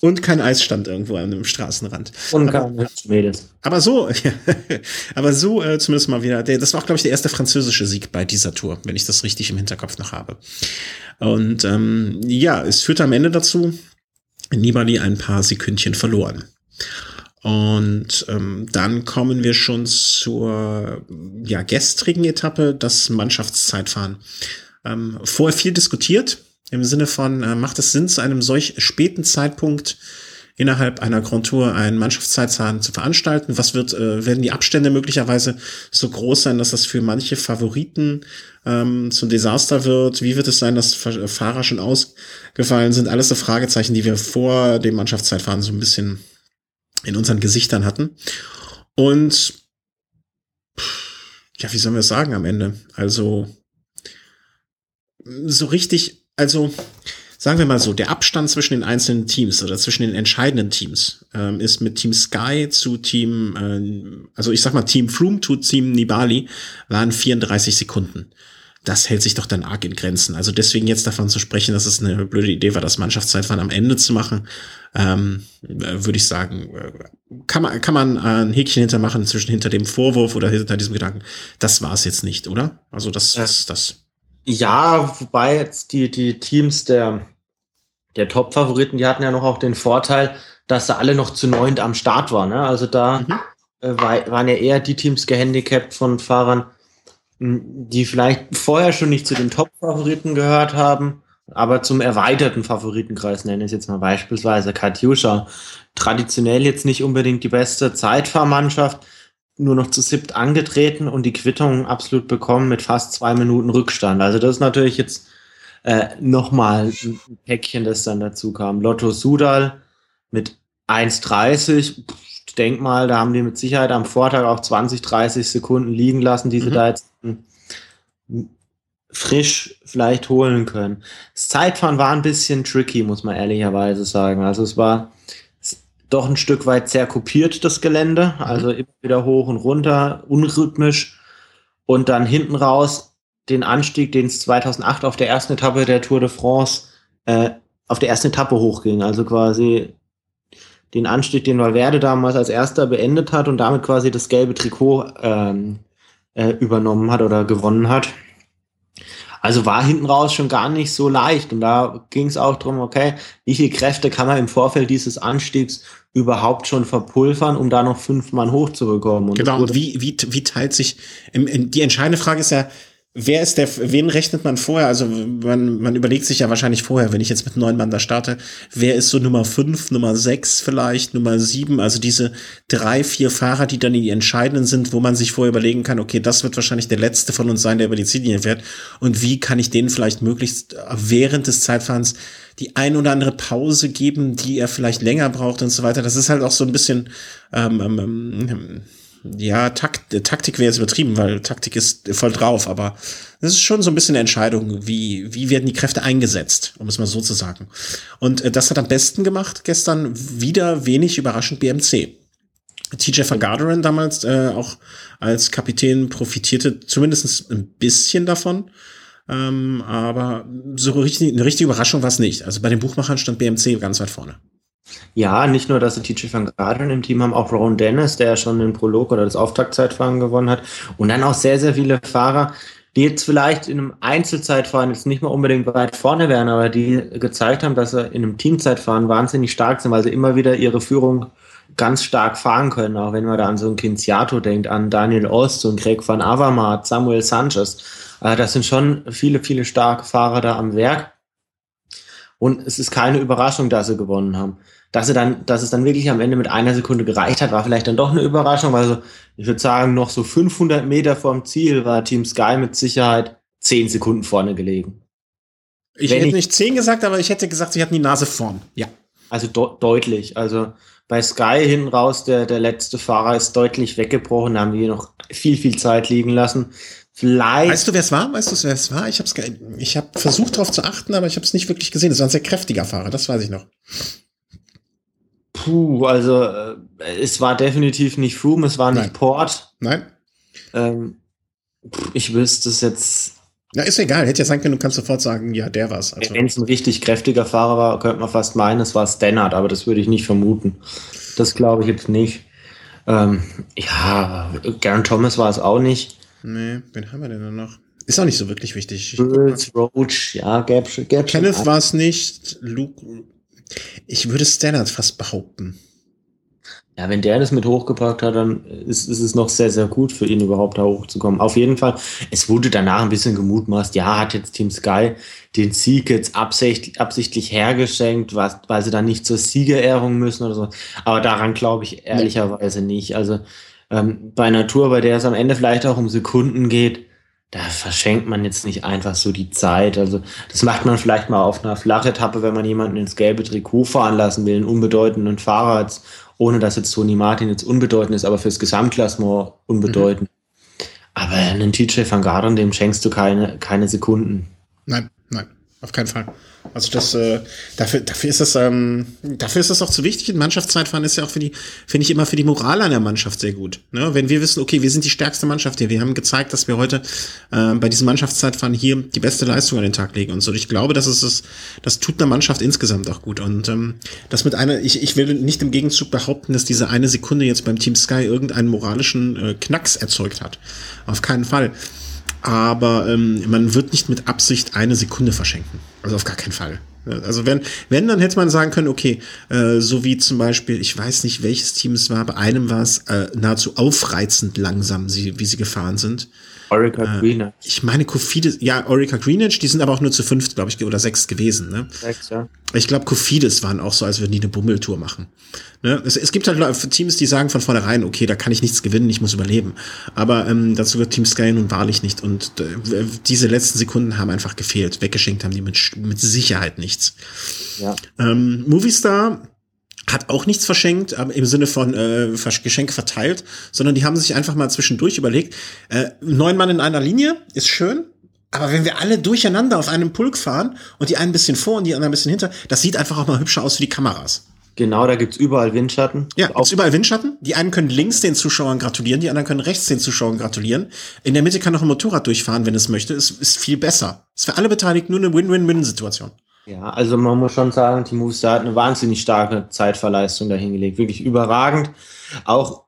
und kein Eisstand irgendwo an einem Straßenrand. Und kein Mädels. Aber so, aber so äh, zumindest mal wieder. Der, das war auch, glaube ich, der erste französische Sieg bei dieser Tour, wenn ich das richtig im Hinterkopf noch habe. Und ähm, ja, es führte am Ende dazu, Nibali ein paar Sekündchen verloren. Und ähm, dann kommen wir schon zur ja, gestrigen Etappe, das Mannschaftszeitfahren. Ähm, vorher viel diskutiert, im Sinne von, äh, macht es Sinn, zu einem solch späten Zeitpunkt innerhalb einer Grand Tour einen Mannschaftszeitfahren zu veranstalten? Was wird, äh, werden die Abstände möglicherweise so groß sein, dass das für manche Favoriten ähm, zum Desaster wird? Wie wird es sein, dass Fahrer schon ausgefallen sind? Alles so Fragezeichen, die wir vor dem Mannschaftszeitfahren so ein bisschen in unseren Gesichtern hatten. Und ja, wie sollen wir es sagen am Ende? Also so richtig, also sagen wir mal so, der Abstand zwischen den einzelnen Teams oder zwischen den entscheidenden Teams ähm, ist mit Team Sky zu Team, äh, also ich sag mal Team Froome zu Team Nibali waren 34 Sekunden. Das hält sich doch dann arg in Grenzen. Also deswegen jetzt davon zu sprechen, dass es eine blöde Idee war, das Mannschaftszeitfahren am Ende zu machen, ähm, äh, würde ich sagen, äh, kann man, kann man ein Häkchen hintermachen zwischen hinter dem Vorwurf oder hinter diesem Gedanken. Das war es jetzt nicht, oder? Also das, ja. das, das. Ja, wobei jetzt die, die Teams der, der Top-Favoriten, die hatten ja noch auch den Vorteil, dass sie alle noch zu neunt am Start waren. Ne? Also da mhm. äh, war, waren ja eher die Teams gehandicapt von Fahrern, die vielleicht vorher schon nicht zu den Top-Favoriten gehört haben, aber zum erweiterten Favoritenkreis nenne ich es jetzt mal beispielsweise Katjuscha. Traditionell jetzt nicht unbedingt die beste Zeitfahrmannschaft, nur noch zu siebt angetreten und die Quittung absolut bekommen mit fast zwei Minuten Rückstand. Also das ist natürlich jetzt äh, nochmal ein Päckchen, das dann dazu kam. Lotto Sudal mit 1,30. Ich denke mal, da haben die mit Sicherheit am Vortag auch 20, 30 Sekunden liegen lassen, die sie mhm. da jetzt frisch vielleicht holen können. Das Zeitfahren war ein bisschen tricky, muss man ehrlicherweise sagen. Also es war doch ein Stück weit sehr kopiert, das Gelände. Mhm. Also immer wieder hoch und runter, unrhythmisch. Und dann hinten raus den Anstieg, den es 2008 auf der ersten Etappe der Tour de France äh, auf der ersten Etappe hochging. Also quasi den Anstieg, den Valverde damals als erster beendet hat und damit quasi das gelbe Trikot ähm, äh, übernommen hat oder gewonnen hat. Also war hinten raus schon gar nicht so leicht. Und da ging es auch darum, okay, wie viel Kräfte kann man im Vorfeld dieses Anstiegs überhaupt schon verpulvern, um da noch fünf Mann hochzubekommen. Und genau, und wie, wie, wie teilt sich, die entscheidende Frage ist ja, Wer ist der, wen rechnet man vorher? Also man, man überlegt sich ja wahrscheinlich vorher, wenn ich jetzt mit neun Mann da starte, wer ist so Nummer fünf, Nummer sechs vielleicht, Nummer sieben? Also diese drei, vier Fahrer, die dann die entscheidenden sind, wo man sich vorher überlegen kann, okay, das wird wahrscheinlich der letzte von uns sein, der über die Ziellinie fährt. Und wie kann ich denen vielleicht möglichst während des Zeitfahrens die ein oder andere Pause geben, die er vielleicht länger braucht und so weiter. Das ist halt auch so ein bisschen ähm, ähm, ähm ja, Takt, Taktik wäre jetzt übertrieben, weil Taktik ist voll drauf, aber das ist schon so ein bisschen eine Entscheidung, wie, wie werden die Kräfte eingesetzt, um es mal so zu sagen. Und äh, das hat am besten gemacht gestern wieder wenig überraschend BMC. TJ van Garderen damals äh, auch als Kapitän profitierte zumindest ein bisschen davon. Ähm, aber so richtig, eine richtige Überraschung war es nicht. Also bei den Buchmachern stand BMC ganz weit vorne. Ja, nicht nur, dass sie TJ van Garderen im Team haben, auch Ron Dennis, der ja schon den Prolog oder das Auftaktzeitfahren gewonnen hat. Und dann auch sehr, sehr viele Fahrer, die jetzt vielleicht in einem Einzelzeitfahren jetzt nicht mal unbedingt weit vorne wären, aber die gezeigt haben, dass sie in einem Teamzeitfahren wahnsinnig stark sind, weil sie immer wieder ihre Führung ganz stark fahren können. Auch wenn man da an so einen Kinciato denkt, an Daniel Ost und Greg van Avermaet, Samuel Sanchez. Also das sind schon viele, viele starke Fahrer da am Werk. Und es ist keine Überraschung, dass sie gewonnen haben. Dass, sie dann, dass es dann wirklich am Ende mit einer Sekunde gereicht hat, war vielleicht dann doch eine Überraschung. Also ich würde sagen, noch so 500 Meter vorm Ziel war Team Sky mit Sicherheit 10 Sekunden vorne gelegen. Ich Wenn hätte ich, nicht 10 gesagt, aber ich hätte gesagt, sie hatten die Nase vorn. Ja. Also de deutlich. Also bei Sky hinten raus, der, der letzte Fahrer ist deutlich weggebrochen. Da haben die noch viel, viel Zeit liegen lassen. Vielleicht. Weißt du, wer es war? Weißt du, wer es war? Ich habe ich hab versucht darauf zu achten, aber ich habe es nicht wirklich gesehen. Es war ein sehr kräftiger Fahrer, das weiß ich noch. Puh, also äh, es war definitiv nicht Froome, es war nicht Nein. Port. Nein. Ähm, ich wüsste es jetzt. Ja, ist egal. Hätte ja sein können, du kannst sofort sagen, ja, der war's. Also. Wenn es ein richtig kräftiger Fahrer war, könnte man fast meinen, es war Stannard, aber das würde ich nicht vermuten. Das glaube ich jetzt nicht. Ähm, ja, Garen Thomas war es auch nicht. Nee, wen haben wir denn noch? Ist auch nicht so wirklich wichtig. Roach, ja, gäb, gäb Kenneth war es nicht. Luke. Ich würde Stannard fast behaupten. Ja, wenn der das mit hochgebracht hat, dann ist, ist es noch sehr, sehr gut für ihn überhaupt da hochzukommen. Auf jeden Fall, es wurde danach ein bisschen gemutmaßt, ja, hat jetzt Team Sky den Sieg jetzt absichtlich, absichtlich hergeschenkt, was, weil sie dann nicht zur Siegerehrung müssen oder so. Aber daran glaube ich ehrlicherweise nicht. Also ähm, bei einer Tour, bei der es am Ende vielleicht auch um Sekunden geht, da verschenkt man jetzt nicht einfach so die Zeit. Also das macht man vielleicht mal auf einer Flachetappe, wenn man jemanden ins gelbe Trikot fahren lassen will, einen unbedeutenden Fahrer, jetzt, ohne dass jetzt Toni Martin jetzt unbedeutend ist, aber fürs Gesamtklassement unbedeutend. Mhm. Aber einen TJ van Garderen, dem schenkst du keine, keine Sekunden. Nein, nein, auf keinen Fall. Also das, äh, dafür, dafür ist das, ähm, dafür ist das auch zu wichtig. In Mannschaftszeitfahren ist ja auch für die, finde ich immer für die Moral einer Mannschaft sehr gut. Ne? Wenn wir wissen, okay, wir sind die stärkste Mannschaft hier, wir haben gezeigt, dass wir heute äh, bei diesem Mannschaftszeitfahren hier die beste Leistung an den Tag legen und so. Ich glaube, das ist das, das tut einer Mannschaft insgesamt auch gut. Und ähm, das mit einer, ich, ich will nicht im Gegenzug behaupten, dass diese eine Sekunde jetzt beim Team Sky irgendeinen moralischen äh, Knacks erzeugt hat. Auf keinen Fall aber ähm, man wird nicht mit Absicht eine Sekunde verschenken. Also auf gar keinen Fall. Also wenn, wenn, dann hätte man sagen können, okay, äh, so wie zum Beispiel, ich weiß nicht, welches Team es war, bei einem war es äh, nahezu aufreizend langsam, sie, wie sie gefahren sind. Orica äh, Greenwich. Ich meine, Kofidis, ja, Orica Greenwich, die sind aber auch nur zu fünf, glaube ich, oder sechs gewesen. Ne? Sechs, ja. Ich glaube, Kofidis waren auch so, als würden die eine Bummeltour machen. Ne? Es, es gibt halt Teams, die sagen von vornherein, okay, da kann ich nichts gewinnen, ich muss überleben. Aber ähm, dazu wird Team Sky nun wahrlich nicht. Und äh, diese letzten Sekunden haben einfach gefehlt. Weggeschenkt haben die mit, mit Sicherheit nichts. Ja. Ähm, Movistar hat auch nichts verschenkt, aber im Sinne von äh, Geschenke verteilt, sondern die haben sich einfach mal zwischendurch überlegt, äh, neun Mann in einer Linie ist schön, aber wenn wir alle durcheinander auf einem Pulk fahren und die einen ein bisschen vor und die anderen ein bisschen hinter, das sieht einfach auch mal hübscher aus für die Kameras. Genau, da gibt's überall Windschatten. Ja, gibt's überall Windschatten. Die einen können links den Zuschauern gratulieren, die anderen können rechts den Zuschauern gratulieren. In der Mitte kann noch ein Motorrad durchfahren, wenn es möchte. Es ist viel besser. Ist für alle Beteiligten nur eine Win-Win-Win-Situation. Ja, also man muss schon sagen, Team Movistar hat eine wahnsinnig starke Zeitverleistung dahingelegt. Wirklich überragend. Auch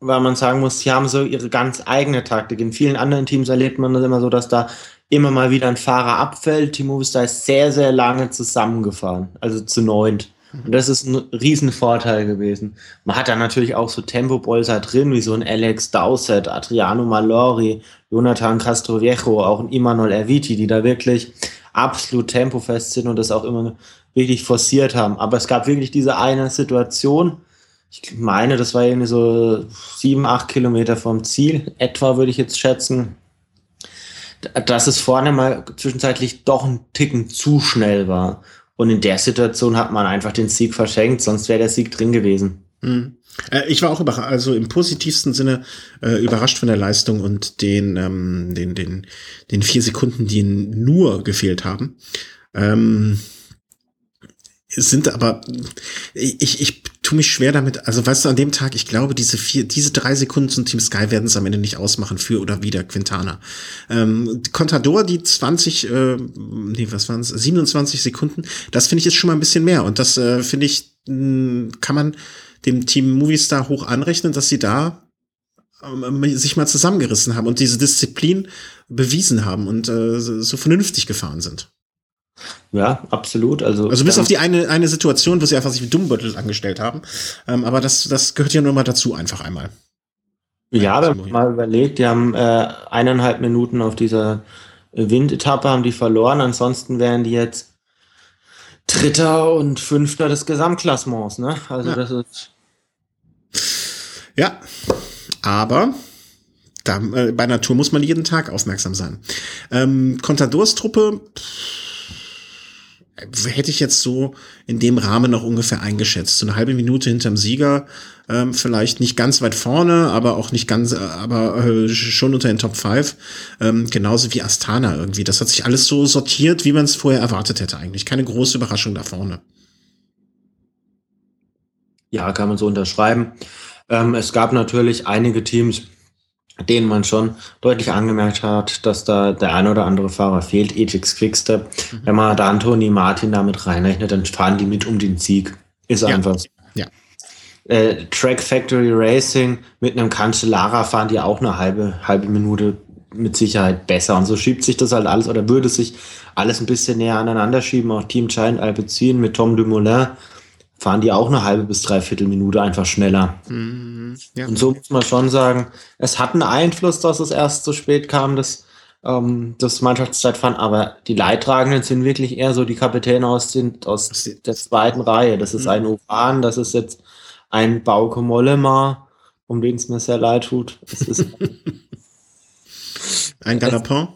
weil man sagen muss, sie haben so ihre ganz eigene Taktik. In vielen anderen Teams erlebt man das immer so, dass da immer mal wieder ein Fahrer abfällt. Team Movistar ist sehr, sehr lange zusammengefahren, also zu neunt. Und das ist ein Riesenvorteil gewesen. Man hat da natürlich auch so Tempo-Bolzer drin, wie so ein Alex Dowsett, Adriano Malori, Jonathan Castroviejo, auch ein Imanol Erviti, die da wirklich absolut tempofest sind und das auch immer wirklich forciert haben. Aber es gab wirklich diese eine Situation, ich meine, das war irgendwie so sieben, acht Kilometer vom Ziel, etwa würde ich jetzt schätzen, dass es vorne mal zwischenzeitlich doch ein Ticken zu schnell war. Und in der Situation hat man einfach den Sieg verschenkt, sonst wäre der Sieg drin gewesen. Mhm. Äh, ich war auch überrascht, also im positivsten Sinne äh, überrascht von der Leistung und den, ähm, den, den, den vier Sekunden, die nur gefehlt haben. Ähm, sind aber, ich, ich tue mich schwer damit, also weißt du, an dem Tag, ich glaube, diese vier, diese drei Sekunden zum Team Sky werden es am Ende nicht ausmachen für oder wieder Quintana. Ähm, Contador, die 20, äh, nee, was waren es, 27 Sekunden, das finde ich jetzt schon mal ein bisschen mehr und das äh, finde ich, mh, hm, kann man dem Team Movistar hoch anrechnen, dass sie da ähm, sich mal zusammengerissen haben und diese Disziplin bewiesen haben und äh, so vernünftig gefahren sind. Ja, absolut. Also, also bis auf die eine, eine Situation, wo sie einfach sich wie Dummbeutel angestellt haben. Ähm, aber das, das gehört ja nur mal dazu, einfach einmal. Ja, wenn man mal überlegt, die haben äh, eineinhalb Minuten auf dieser Windetappe haben die verloren. Ansonsten wären die jetzt Dritter und Fünfter des Gesamtklassements, ne? Also ja. das ist. Ja, aber da, äh, bei Natur muss man jeden Tag aufmerksam sein. Ähm, Contadors Truppe hätte ich jetzt so in dem Rahmen noch ungefähr eingeschätzt. So eine halbe Minute hinterm Sieger, ähm, vielleicht nicht ganz weit vorne, aber auch nicht ganz, äh, aber äh, schon unter den Top 5. Ähm, genauso wie Astana irgendwie. Das hat sich alles so sortiert, wie man es vorher erwartet hätte eigentlich. Keine große Überraschung da vorne. Ja, kann man so unterschreiben. Ähm, es gab natürlich einige Teams, denen man schon deutlich angemerkt hat, dass da der ein oder andere Fahrer fehlt, Ajax Quickstep. Mhm. Wenn man da Antoni Martin damit reinrechnet, dann fahren die mit um den Sieg. Ist ja. einfach so. Ja. Äh, Track Factory Racing mit einem Cancellara fahren die auch eine halbe, halbe Minute mit Sicherheit besser. Und so schiebt sich das halt alles oder würde sich alles ein bisschen näher aneinander schieben. Auch Team Giant Alpecin mit Tom Dumoulin fahren die auch eine halbe bis dreiviertel Minute einfach schneller. Mhm, ja. Und so muss man schon sagen, es hat einen Einfluss, dass es erst so spät kam, das, ähm, das Mannschaftszeitfahren, aber die Leidtragenden sind wirklich eher so die Kapitäne aus, den, aus der zweiten Reihe. Das ist mhm. ein Uran, das ist jetzt ein Bauke Mollema, um den es mir sehr leid tut. ein Galopin?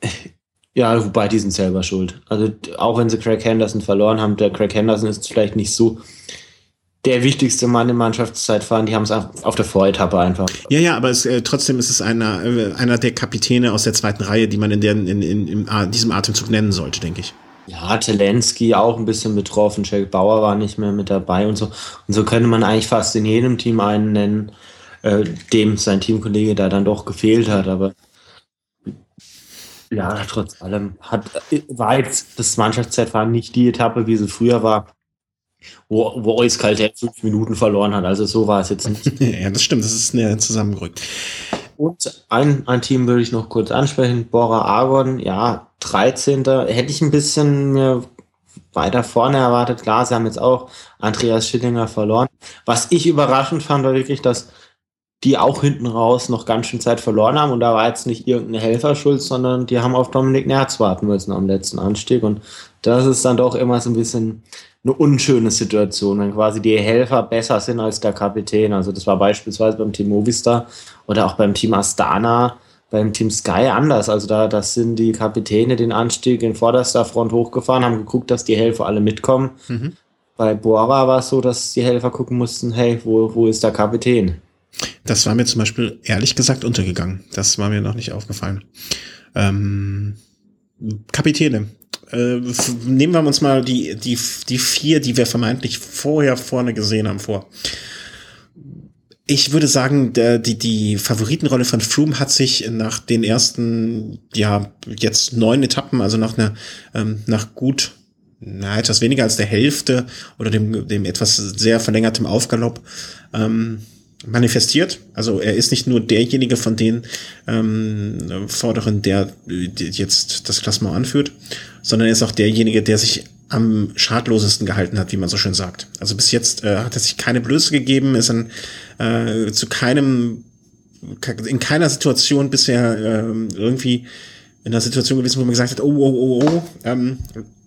Ja, wobei die sind selber schuld. Also auch wenn sie Craig Henderson verloren haben, der Craig Henderson ist vielleicht nicht so der wichtigste Mann im Mannschaftszeitfahren. Die haben es auf der Voretappe einfach. Ja, ja, aber es, äh, trotzdem ist es einer, äh, einer der Kapitäne aus der zweiten Reihe, die man in, der, in, in, in diesem Atemzug nennen sollte, denke ich. Ja, Telensky auch ein bisschen betroffen. Jack Bauer war nicht mehr mit dabei und so. Und so könnte man eigentlich fast in jedem Team einen nennen, äh, dem sein Teamkollege da dann doch gefehlt hat. Aber ja, trotz allem hat, war jetzt das Mannschaftszeitfahren nicht die Etappe, wie sie früher war, wo, wo Euskaltel fünf Minuten verloren hat. Also so war es jetzt nicht. ja, das stimmt, das ist näher zusammengerückt. Und ein, ein Team würde ich noch kurz ansprechen, Bora Argon, ja, 13. Hätte ich ein bisschen mir weiter vorne erwartet. Klar, sie haben jetzt auch Andreas Schillinger verloren. Was ich überraschend fand, war wirklich, dass die auch hinten raus noch ganz schön Zeit verloren haben. Und da war jetzt nicht irgendeine Helferschuld, sondern die haben auf Dominik Nerz warten müssen am letzten Anstieg. Und das ist dann doch immer so ein bisschen eine unschöne Situation, wenn quasi die Helfer besser sind als der Kapitän. Also das war beispielsweise beim Team Movistar oder auch beim Team Astana, beim Team Sky anders. Also da das sind die Kapitäne den Anstieg in vorderster Front hochgefahren, haben geguckt, dass die Helfer alle mitkommen. Mhm. Bei Bora war es so, dass die Helfer gucken mussten, hey, wo, wo ist der Kapitän? Das war mir zum Beispiel ehrlich gesagt untergegangen. Das war mir noch nicht aufgefallen. Ähm, Kapitäne. Äh, nehmen wir uns mal die, die, die vier, die wir vermeintlich vorher vorne gesehen haben, vor. Ich würde sagen, der, die, die Favoritenrolle von Froome hat sich nach den ersten, ja, jetzt neun Etappen, also nach einer, ähm, nach gut, na, etwas weniger als der Hälfte oder dem, dem etwas sehr verlängertem Aufgalopp, ähm, manifestiert. Also er ist nicht nur derjenige von den ähm, Vorderen, der, jetzt das Klassement anführt, sondern er ist auch derjenige, der sich am schadlosesten gehalten hat, wie man so schön sagt. Also bis jetzt äh, hat er sich keine Blöße gegeben, ist an, äh, zu keinem, in keiner Situation bisher äh, irgendwie in einer Situation gewesen, wo man gesagt hat, oh, oh, oh, oh, ähm,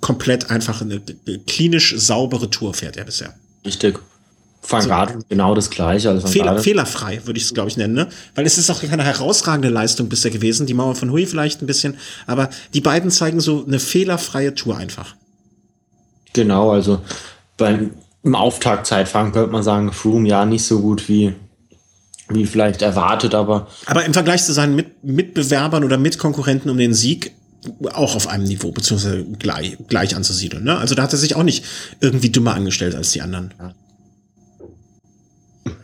komplett einfach eine klinisch saubere Tour fährt er bisher. Richtig. Van Gardel so. genau das gleiche. Also Fehler, fehlerfrei, würde ich es, glaube ich, nennen. Ne? Weil es ist auch keine herausragende Leistung bisher gewesen. Die Mauer von Hui vielleicht ein bisschen. Aber die beiden zeigen so eine fehlerfreie Tour einfach. Genau, also beim im Auftaktzeitfahren könnte man sagen, Froome ja nicht so gut wie, wie vielleicht erwartet, aber. Aber im Vergleich zu seinen Mit Mitbewerbern oder Mitkonkurrenten um den Sieg auch auf einem Niveau, beziehungsweise gleich, gleich anzusiedeln. Ne? Also da hat er sich auch nicht irgendwie dümmer angestellt als die anderen. Ja.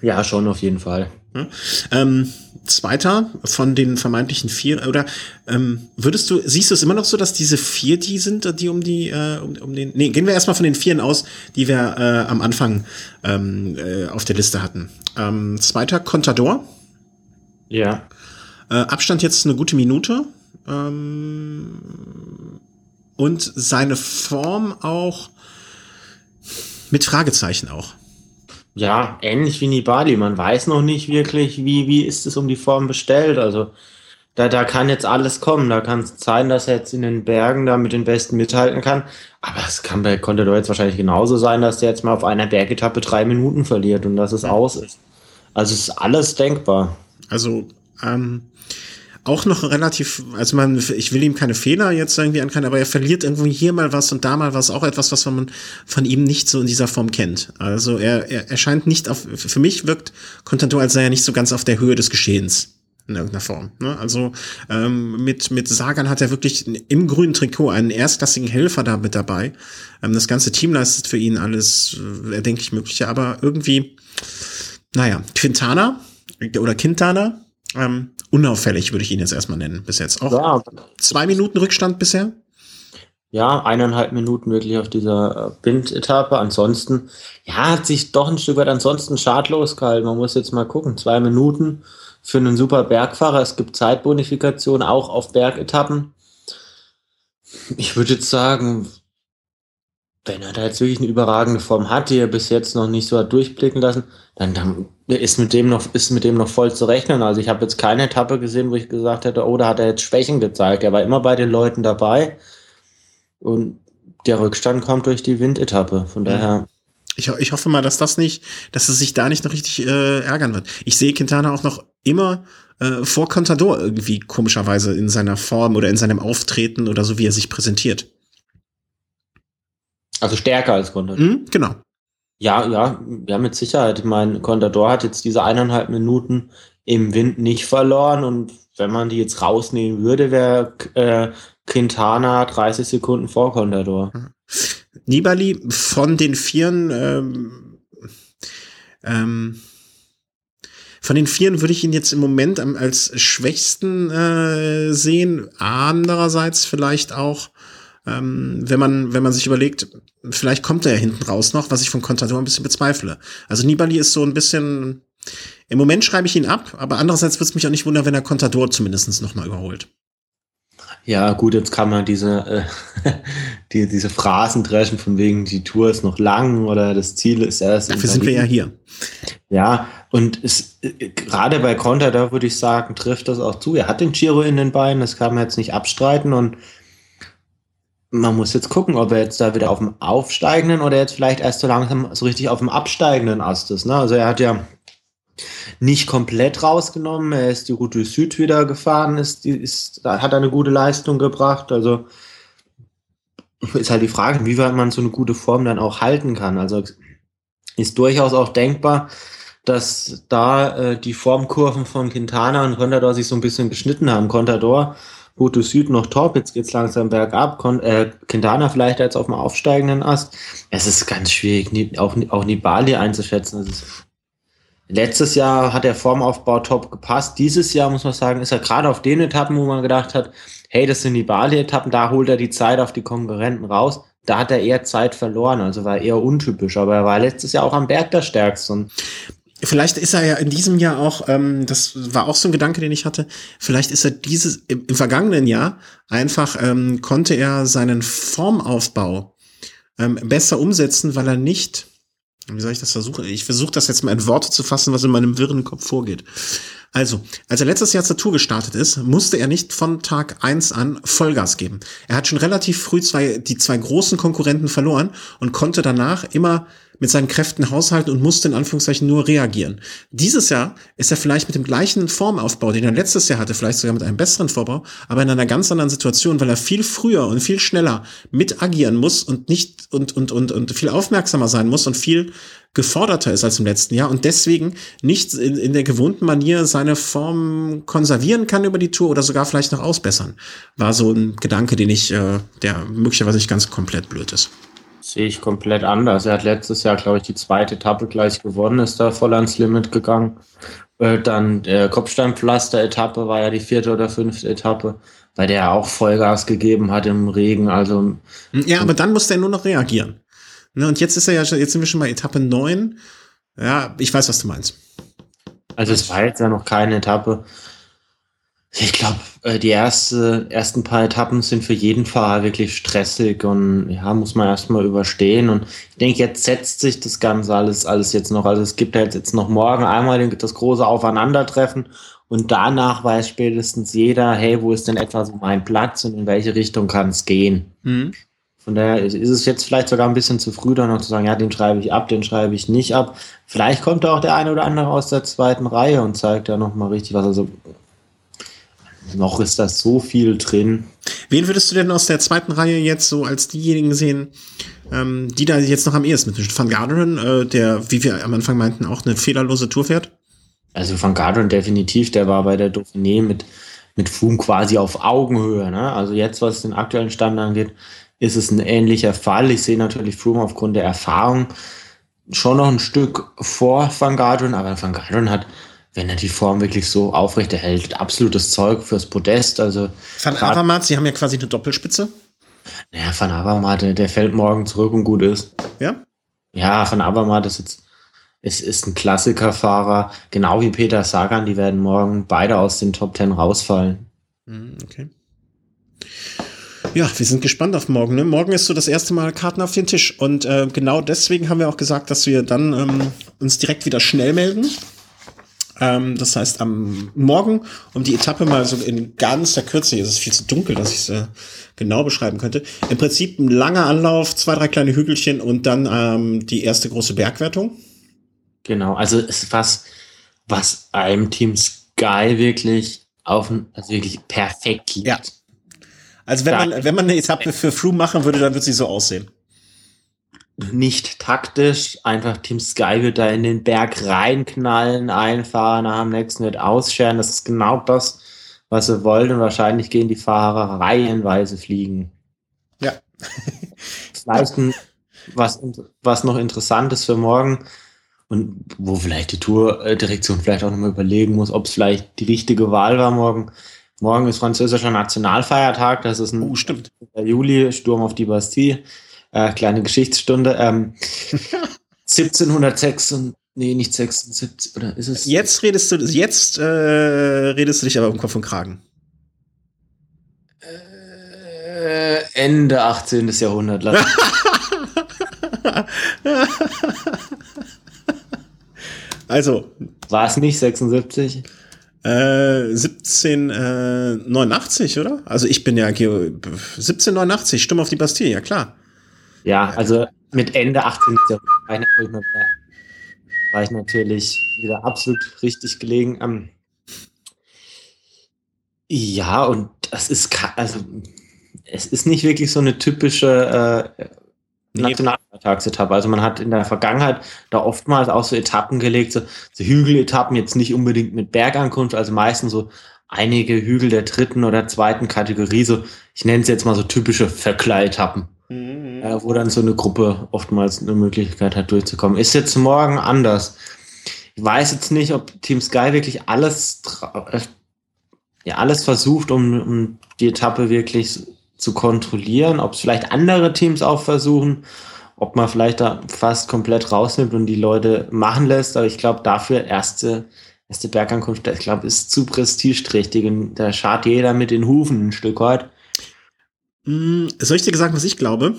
Ja, schon auf jeden Fall. Ja. Ähm, zweiter von den vermeintlichen vier, oder ähm, würdest du, siehst du es immer noch so, dass diese vier die sind, die um die, äh, um, um den, nee, gehen wir erstmal von den vieren aus, die wir äh, am Anfang ähm, äh, auf der Liste hatten. Ähm, zweiter Contador. Ja. Äh, Abstand jetzt eine gute Minute. Ähm, und seine Form auch mit Fragezeichen auch ja, ähnlich wie Nibali. Man weiß noch nicht wirklich, wie, wie ist es um die Form bestellt. Also da, da kann jetzt alles kommen. Da kann es sein, dass er jetzt in den Bergen da mit den Besten mithalten kann. Aber es kann bei Contador jetzt wahrscheinlich genauso sein, dass der jetzt mal auf einer Bergetappe drei Minuten verliert und dass es aus ist. Also es ist alles denkbar. Also ähm, auch noch relativ, also man, ich will ihm keine Fehler jetzt irgendwie ankreiden, aber er verliert irgendwie hier mal was und da mal was, auch etwas, was man von ihm nicht so in dieser Form kennt. Also er, er, er scheint nicht auf, für mich wirkt Contanto, als sei er nicht so ganz auf der Höhe des Geschehens in irgendeiner Form. Ne? Also ähm, mit, mit Sagan hat er wirklich im grünen Trikot einen erstklassigen Helfer da mit dabei. Ähm, das ganze Team leistet für ihn alles äh, erdenklich Mögliche, aber irgendwie, naja, Quintana oder Quintana, ähm, unauffällig, würde ich ihn jetzt erstmal nennen, bis jetzt. Auch ja. zwei Minuten Rückstand bisher? Ja, eineinhalb Minuten wirklich auf dieser. Äh, ansonsten, ja, hat sich doch ein Stück weit ansonsten schadlos gehalten. Man muss jetzt mal gucken. Zwei Minuten für einen super Bergfahrer. Es gibt Zeitbonifikation auch auf Bergetappen. Ich würde jetzt sagen, wenn er da jetzt wirklich eine überragende Form hat, die er bis jetzt noch nicht so hat durchblicken lassen, dann, dann ist mit dem noch, ist mit dem noch voll zu rechnen. Also ich habe jetzt keine Etappe gesehen, wo ich gesagt hätte, oh, da hat er jetzt Schwächen gezeigt. Er war immer bei den Leuten dabei. Und der Rückstand kommt durch die Windetappe. Von daher. Ich, ich hoffe mal, dass das nicht, dass es sich da nicht noch richtig äh, ärgern wird. Ich sehe Quintana auch noch immer äh, vor Contador irgendwie komischerweise in seiner Form oder in seinem Auftreten oder so, wie er sich präsentiert. Also stärker als Contador. Mhm, genau. Ja, ja, ja, mit Sicherheit. Ich meine, Contador hat jetzt diese eineinhalb Minuten im Wind nicht verloren und wenn man die jetzt rausnehmen würde, wäre äh, Quintana 30 Sekunden vor Contador. Nibali von den Vieren, ähm, ähm, von den Vieren würde ich ihn jetzt im Moment als schwächsten äh, sehen. Andererseits vielleicht auch, ähm, wenn man, wenn man sich überlegt, vielleicht kommt er ja hinten raus noch, was ich von Contador ein bisschen bezweifle. Also Nibali ist so ein bisschen, im Moment schreibe ich ihn ab, aber andererseits würde es mich auch nicht wundern, wenn er Contador zumindest noch mal überholt. Ja, gut, jetzt kann man diese, äh, die, diese Phrasen dreschen, von wegen, die Tour ist noch lang oder das Ziel ist erst. Dafür sind wir ja hier. Ja, und es, äh, gerade bei Konter, da würde ich sagen, trifft das auch zu. Er hat den Giro in den Beinen, das kann man jetzt nicht abstreiten und man muss jetzt gucken, ob er jetzt da wieder auf dem aufsteigenden oder jetzt vielleicht erst so langsam so richtig auf dem absteigenden Ast ist. Ne? Also er hat ja nicht komplett rausgenommen. Er ist die Route Süd wieder gefahren, ist, ist, hat eine gute Leistung gebracht. Also ist halt die Frage, wie weit man so eine gute Form dann auch halten kann. Also ist durchaus auch denkbar, dass da äh, die Formkurven von Quintana und Contador sich so ein bisschen geschnitten haben. Contador, Route Süd noch top, jetzt geht's langsam bergab. Con äh, Quintana vielleicht jetzt auf dem aufsteigenden Ast. Es ist ganz schwierig, auch, auch Nibali einzuschätzen. Ist Letztes Jahr hat der Formaufbau top gepasst. Dieses Jahr muss man sagen, ist er gerade auf den Etappen, wo man gedacht hat, hey, das sind die Bali-Etappen, da holt er die Zeit auf die Konkurrenten raus. Da hat er eher Zeit verloren, also war eher untypisch. Aber er war letztes Jahr auch am Berg der Stärkste. Vielleicht ist er ja in diesem Jahr auch, ähm, das war auch so ein Gedanke, den ich hatte, vielleicht ist er dieses, im, im vergangenen Jahr einfach, ähm, konnte er seinen Formaufbau ähm, besser umsetzen, weil er nicht wie soll ich das versuchen? Ich versuche das jetzt mal in Worte zu fassen, was in meinem wirren Kopf vorgeht. Also, als er letztes Jahr zur Tour gestartet ist, musste er nicht von Tag eins an Vollgas geben. Er hat schon relativ früh zwei, die zwei großen Konkurrenten verloren und konnte danach immer mit seinen Kräften haushalten und musste in Anführungszeichen nur reagieren. Dieses Jahr ist er vielleicht mit dem gleichen Formaufbau, den er letztes Jahr hatte, vielleicht sogar mit einem besseren Vorbau, aber in einer ganz anderen Situation, weil er viel früher und viel schneller mit agieren muss und nicht und, und, und, und viel aufmerksamer sein muss und viel geforderter ist als im letzten Jahr und deswegen nicht in, in der gewohnten Manier seine Form konservieren kann über die Tour oder sogar vielleicht noch ausbessern. War so ein Gedanke, den ich, äh, der möglicherweise nicht ganz komplett blöd ist. Sehe ich komplett anders. Er hat letztes Jahr, glaube ich, die zweite Etappe gleich gewonnen, ist da voll ans Limit gegangen. Äh, dann der Kopfsteinpflaster-Etappe war ja die vierte oder fünfte Etappe, bei der er auch Vollgas gegeben hat im Regen. Also ja, aber dann musste er nur noch reagieren. Ne, und jetzt ist er ja, jetzt sind wir schon bei Etappe 9. Ja, ich weiß, was du meinst. Also es war jetzt ja noch keine Etappe, ich glaube, äh, die erste, ersten paar Etappen sind für jeden Fahrer wirklich stressig und ja, muss man erstmal überstehen. Und ich denke, jetzt setzt sich das Ganze alles, alles jetzt noch. Also es gibt halt jetzt noch morgen einmal das große Aufeinandertreffen und danach weiß spätestens jeder, hey, wo ist denn etwa so mein Platz und in welche Richtung kann es gehen. Mhm. Von daher ist es jetzt vielleicht sogar ein bisschen zu früh, dann noch zu sagen, ja, den schreibe ich ab, den schreibe ich nicht ab. Vielleicht kommt auch der eine oder andere aus der zweiten Reihe und zeigt da nochmal richtig was. Also noch ist da so viel drin. Wen würdest du denn aus der zweiten Reihe jetzt so als diejenigen sehen, ähm, die da jetzt noch am ehesten mit Van Garderen, äh, der, wie wir am Anfang meinten, auch eine fehlerlose Tour fährt? Also Van Garderen definitiv, der war bei der Dauphiné mit, mit Fum quasi auf Augenhöhe. Ne? Also jetzt, was den aktuellen Stand angeht, ist es ein ähnlicher Fall. Ich sehe natürlich Froome aufgrund der Erfahrung schon noch ein Stück vor Van Garderen, aber Van Garderen hat wenn er die Form wirklich so aufrechterhält, absolutes Zeug fürs Podest. Also Van Avermaet, Sie haben ja quasi eine Doppelspitze. Naja, Van Avermaet, der, der fällt morgen zurück und gut ist. Ja? Ja, Van Avermaet ist jetzt ist, ist ein Klassikerfahrer, genau wie Peter Sagan, die werden morgen beide aus den Top Ten rausfallen. Mhm, okay. Ja, wir sind gespannt auf morgen. Ne? Morgen ist so das erste Mal Karten auf den Tisch. Und äh, genau deswegen haben wir auch gesagt, dass wir dann ähm, uns direkt wieder schnell melden. Ähm, das heißt, am Morgen, um die Etappe mal so in ganz der Kürze, hier ist es viel zu dunkel, dass ich es äh, genau beschreiben könnte. Im Prinzip ein langer Anlauf, zwei, drei kleine Hügelchen und dann ähm, die erste große Bergwertung. Genau, also es ist was, was einem Team Sky wirklich auf, also wirklich perfekt liegt. Ja. Also wenn man, wenn man eine Etappe für Froome machen würde, dann würde sie so aussehen nicht taktisch, einfach Team Sky wird da in den Berg reinknallen, einfahren, am nächsten wird ausscheren. Das ist genau das, was sie wollen und wahrscheinlich gehen die Fahrer reihenweise fliegen. Ja. vielleicht ein, was, was noch interessant ist für morgen und wo vielleicht die Tourdirektion vielleicht auch nochmal überlegen muss, ob es vielleicht die richtige Wahl war morgen. Morgen ist französischer Nationalfeiertag, das ist ein oh, stimmt. Juli, Sturm auf die Bastille. Äh, kleine Geschichtsstunde. Ähm, 1706 und nee, nicht 76 oder ist es? Jetzt redest du, jetzt äh, redest du dich aber um Kopf und Kragen. Äh, Ende 18. Jahrhundert. also. War es nicht 76? Äh, 1789, äh, oder? Also ich bin ja 1789, Stimme auf die Bastille, ja klar. Ja, also mit Ende 18. Jahrhundert war ich natürlich wieder absolut richtig gelegen. Ähm, ja, und das ist, also, es ist nicht wirklich so eine typische äh, Nationaltagsetappe. Also man hat in der Vergangenheit da oftmals auch so Etappen gelegt, so, so Hügeletappen, jetzt nicht unbedingt mit Bergankunft, also meistens so einige Hügel der dritten oder zweiten Kategorie, so, ich nenne es jetzt mal so typische Verkleidetappen. Mhm. Äh, wo dann so eine Gruppe oftmals eine Möglichkeit hat, durchzukommen. Ist jetzt morgen anders. Ich weiß jetzt nicht, ob Team Sky wirklich alles, äh, ja, alles versucht, um, um die Etappe wirklich zu kontrollieren, ob es vielleicht andere Teams auch versuchen, ob man vielleicht da fast komplett rausnimmt und die Leute machen lässt. Aber ich glaube, dafür erste, erste Bergankunft, ich glaube, ist zu prestigeträchtig und da schart jeder mit den Hufen ein Stück weit. Hm, soll ich dir sagen, was ich glaube?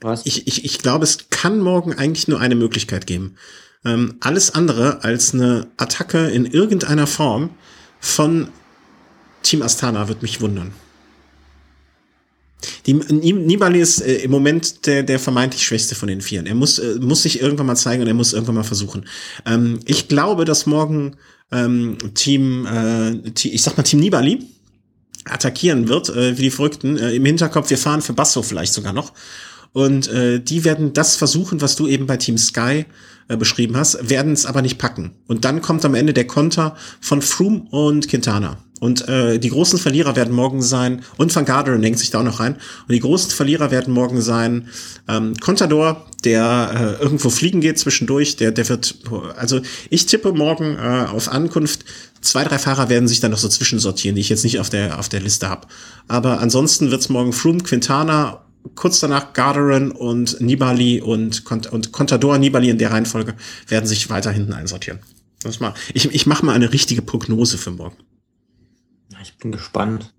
Was? Ich, ich, ich glaube, es kann morgen eigentlich nur eine Möglichkeit geben. Ähm, alles andere als eine Attacke in irgendeiner Form von Team Astana wird mich wundern. Die, Nibali ist äh, im Moment der, der vermeintlich schwächste von den Vieren. Er muss, äh, muss sich irgendwann mal zeigen und er muss irgendwann mal versuchen. Ähm, ich glaube, dass morgen ähm, Team, äh, ich sag mal Team Nibali, attackieren wird, äh, wie die Verrückten. Äh, Im Hinterkopf, wir fahren für Basso vielleicht sogar noch. Und äh, die werden das versuchen, was du eben bei Team Sky äh, beschrieben hast, werden es aber nicht packen. Und dann kommt am Ende der Konter von Froome und Quintana. Und äh, die großen Verlierer werden morgen sein, und Van Garderen hängt sich da auch noch rein, und die großen Verlierer werden morgen sein ähm, Contador, der äh, irgendwo fliegen geht zwischendurch, der, der wird, also ich tippe morgen äh, auf Ankunft, zwei, drei Fahrer werden sich dann noch so zwischensortieren, die ich jetzt nicht auf der, auf der Liste habe. Aber ansonsten wird's morgen Froome, Quintana, kurz danach Garderen und Nibali und, und Contador, Nibali in der Reihenfolge werden sich weiter hinten einsortieren. Das mal, ich, ich mache mal eine richtige Prognose für morgen. Ich bin gespannt.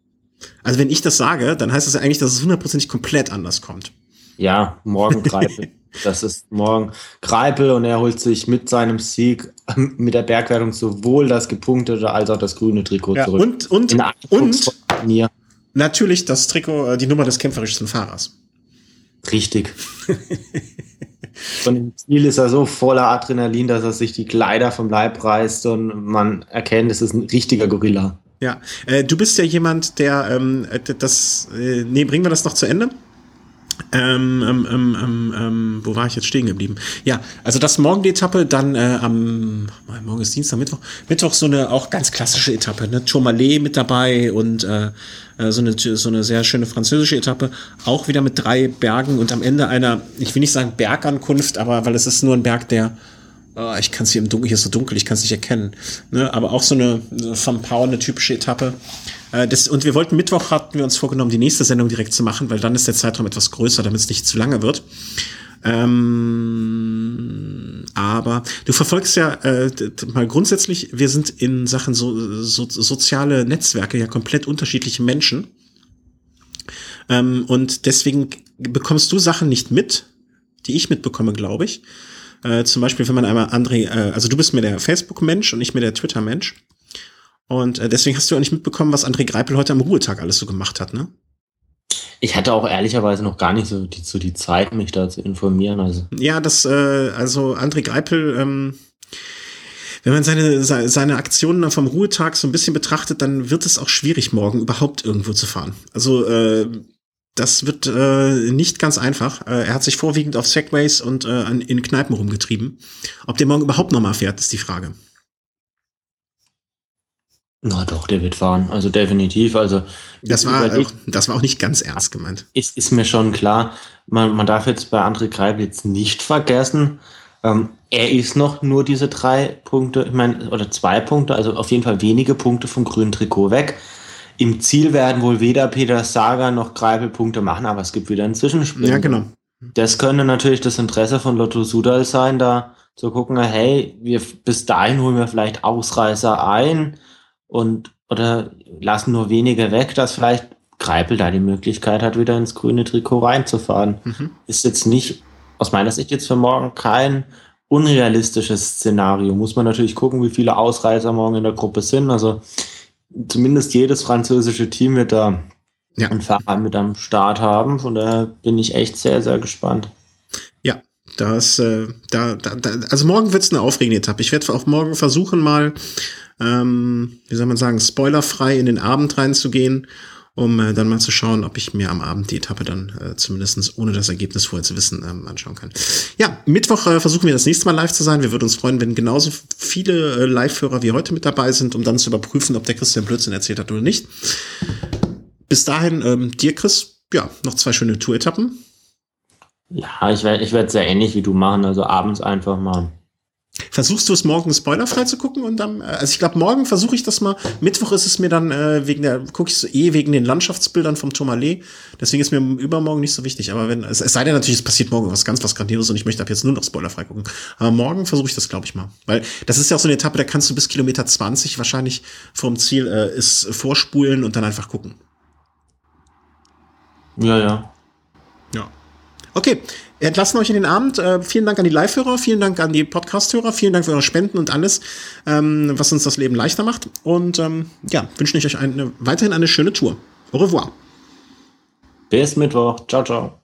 Also wenn ich das sage, dann heißt das ja eigentlich, dass es hundertprozentig komplett anders kommt. Ja, morgen Greipel. das ist morgen Greipel und er holt sich mit seinem Sieg mit der Bergwertung sowohl das gepunktete als auch das grüne Trikot ja, zurück. Und, und, und natürlich das Trikot, äh, die Nummer des kämpferischsten Fahrers. Richtig. und im Ziel ist er so voller Adrenalin, dass er sich die Kleider vom Leib reißt und man erkennt, es ist ein richtiger Gorilla. Ja, äh, du bist ja jemand, der ähm, das. Äh, nee, bringen wir das noch zu Ende? Ähm, ähm, ähm, ähm, ähm, wo war ich jetzt stehen geblieben? Ja, also das morgen die Etappe, dann äh, am morgen ist Dienstag, Mittwoch, Mittwoch so eine auch ganz klassische Etappe, ne? Tourmalet mit dabei und äh, äh, so eine so eine sehr schöne französische Etappe, auch wieder mit drei Bergen und am Ende einer, ich will nicht sagen Bergankunft, aber weil es ist nur ein Berg, der oh, ich kann es hier im Dunkeln, hier ist so dunkel, ich kann es nicht erkennen. Ne? Aber auch so eine von Power, eine typische Etappe. Äh, das, und wir wollten Mittwoch, hatten wir uns vorgenommen, die nächste Sendung direkt zu machen, weil dann ist der Zeitraum etwas größer, damit es nicht zu lange wird. Ähm, aber du verfolgst ja äh, mal grundsätzlich, wir sind in Sachen so, so, soziale Netzwerke ja komplett unterschiedliche Menschen. Ähm, und deswegen bekommst du Sachen nicht mit, die ich mitbekomme, glaube ich. Äh, zum Beispiel, wenn man einmal André, äh, also du bist mir der Facebook-Mensch und ich mir der Twitter-Mensch. Und äh, deswegen hast du auch nicht mitbekommen, was André Greipel heute am Ruhetag alles so gemacht hat, ne? Ich hatte auch ehrlicherweise noch gar nicht so die, so die Zeit, mich da zu informieren. Also. Ja, das, äh, also André Greipel, ähm, wenn man seine, seine Aktionen vom Ruhetag so ein bisschen betrachtet, dann wird es auch schwierig, morgen überhaupt irgendwo zu fahren. Also äh, das wird äh, nicht ganz einfach. Äh, er hat sich vorwiegend auf Segways und äh, in Kneipen rumgetrieben. Ob der morgen überhaupt nochmal fährt, ist die Frage. Na doch, der wird fahren. Also definitiv. Also das war, auch, das war auch nicht ganz ernst gemeint. Ist, ist mir schon klar. Man, man darf jetzt bei André Greib jetzt nicht vergessen, ähm, er ist noch nur diese drei Punkte, ich meine, oder zwei Punkte, also auf jeden Fall wenige Punkte vom grünen Trikot weg. Im Ziel werden wohl weder Peter Sager noch Greipel Punkte machen, aber es gibt wieder ein Zwischenspiel. Ja, genau. Das könnte natürlich das Interesse von Lotto Sudal sein, da zu gucken, hey, wir bis dahin holen wir vielleicht Ausreißer ein und oder lassen nur wenige weg, dass vielleicht Greipel da die Möglichkeit hat, wieder ins grüne Trikot reinzufahren. Mhm. Ist jetzt nicht aus meiner Sicht jetzt für morgen kein unrealistisches Szenario. Muss man natürlich gucken, wie viele Ausreißer morgen in der Gruppe sind. Also zumindest jedes französische Team wird da ja. einen Fahrer mit am Start haben. Von daher bin ich echt sehr, sehr gespannt. Ja, das, äh, da, da, da, also morgen wird es eine aufregende Etappe. Ich werde auch morgen versuchen, mal ähm, wie soll man sagen, spoilerfrei in den Abend reinzugehen, um äh, dann mal zu schauen, ob ich mir am Abend die Etappe dann äh, zumindest ohne das Ergebnis vorher zu wissen ähm, anschauen kann. Ja, Mittwoch äh, versuchen wir das nächste Mal live zu sein. Wir würden uns freuen, wenn genauso viele äh, Live-Hörer wie heute mit dabei sind, um dann zu überprüfen, ob der Christian Blödsinn erzählt hat oder nicht. Bis dahin, ähm, dir, Chris, ja, noch zwei schöne Tour-Etappen. Ja, ich werde ich werd sehr ähnlich wie du machen, also abends einfach mal Versuchst du es morgen spoilerfrei zu gucken und dann, äh, also ich glaube, morgen versuche ich das mal. Mittwoch ist es mir dann äh, wegen der, gucke ich so eh wegen den Landschaftsbildern vom Tourmalet. Deswegen ist mir übermorgen nicht so wichtig. Aber wenn, es, es sei denn natürlich, es passiert morgen was ganz was Grandioses und ich möchte ab jetzt nur noch spoilerfrei gucken. Aber morgen versuche ich das, glaube ich mal. Weil das ist ja auch so eine Etappe, da kannst du bis Kilometer 20 wahrscheinlich vom Ziel äh, ist vorspulen und dann einfach gucken. Ja, ja. Ja. Okay, entlassen euch in den Abend. Äh, vielen Dank an die Live-Hörer, vielen Dank an die Podcast-Hörer, vielen Dank für eure Spenden und alles, ähm, was uns das Leben leichter macht. Und ähm, ja, wünsche ich euch eine, weiterhin eine schöne Tour. Au revoir. Bis Mittwoch. Ciao, ciao.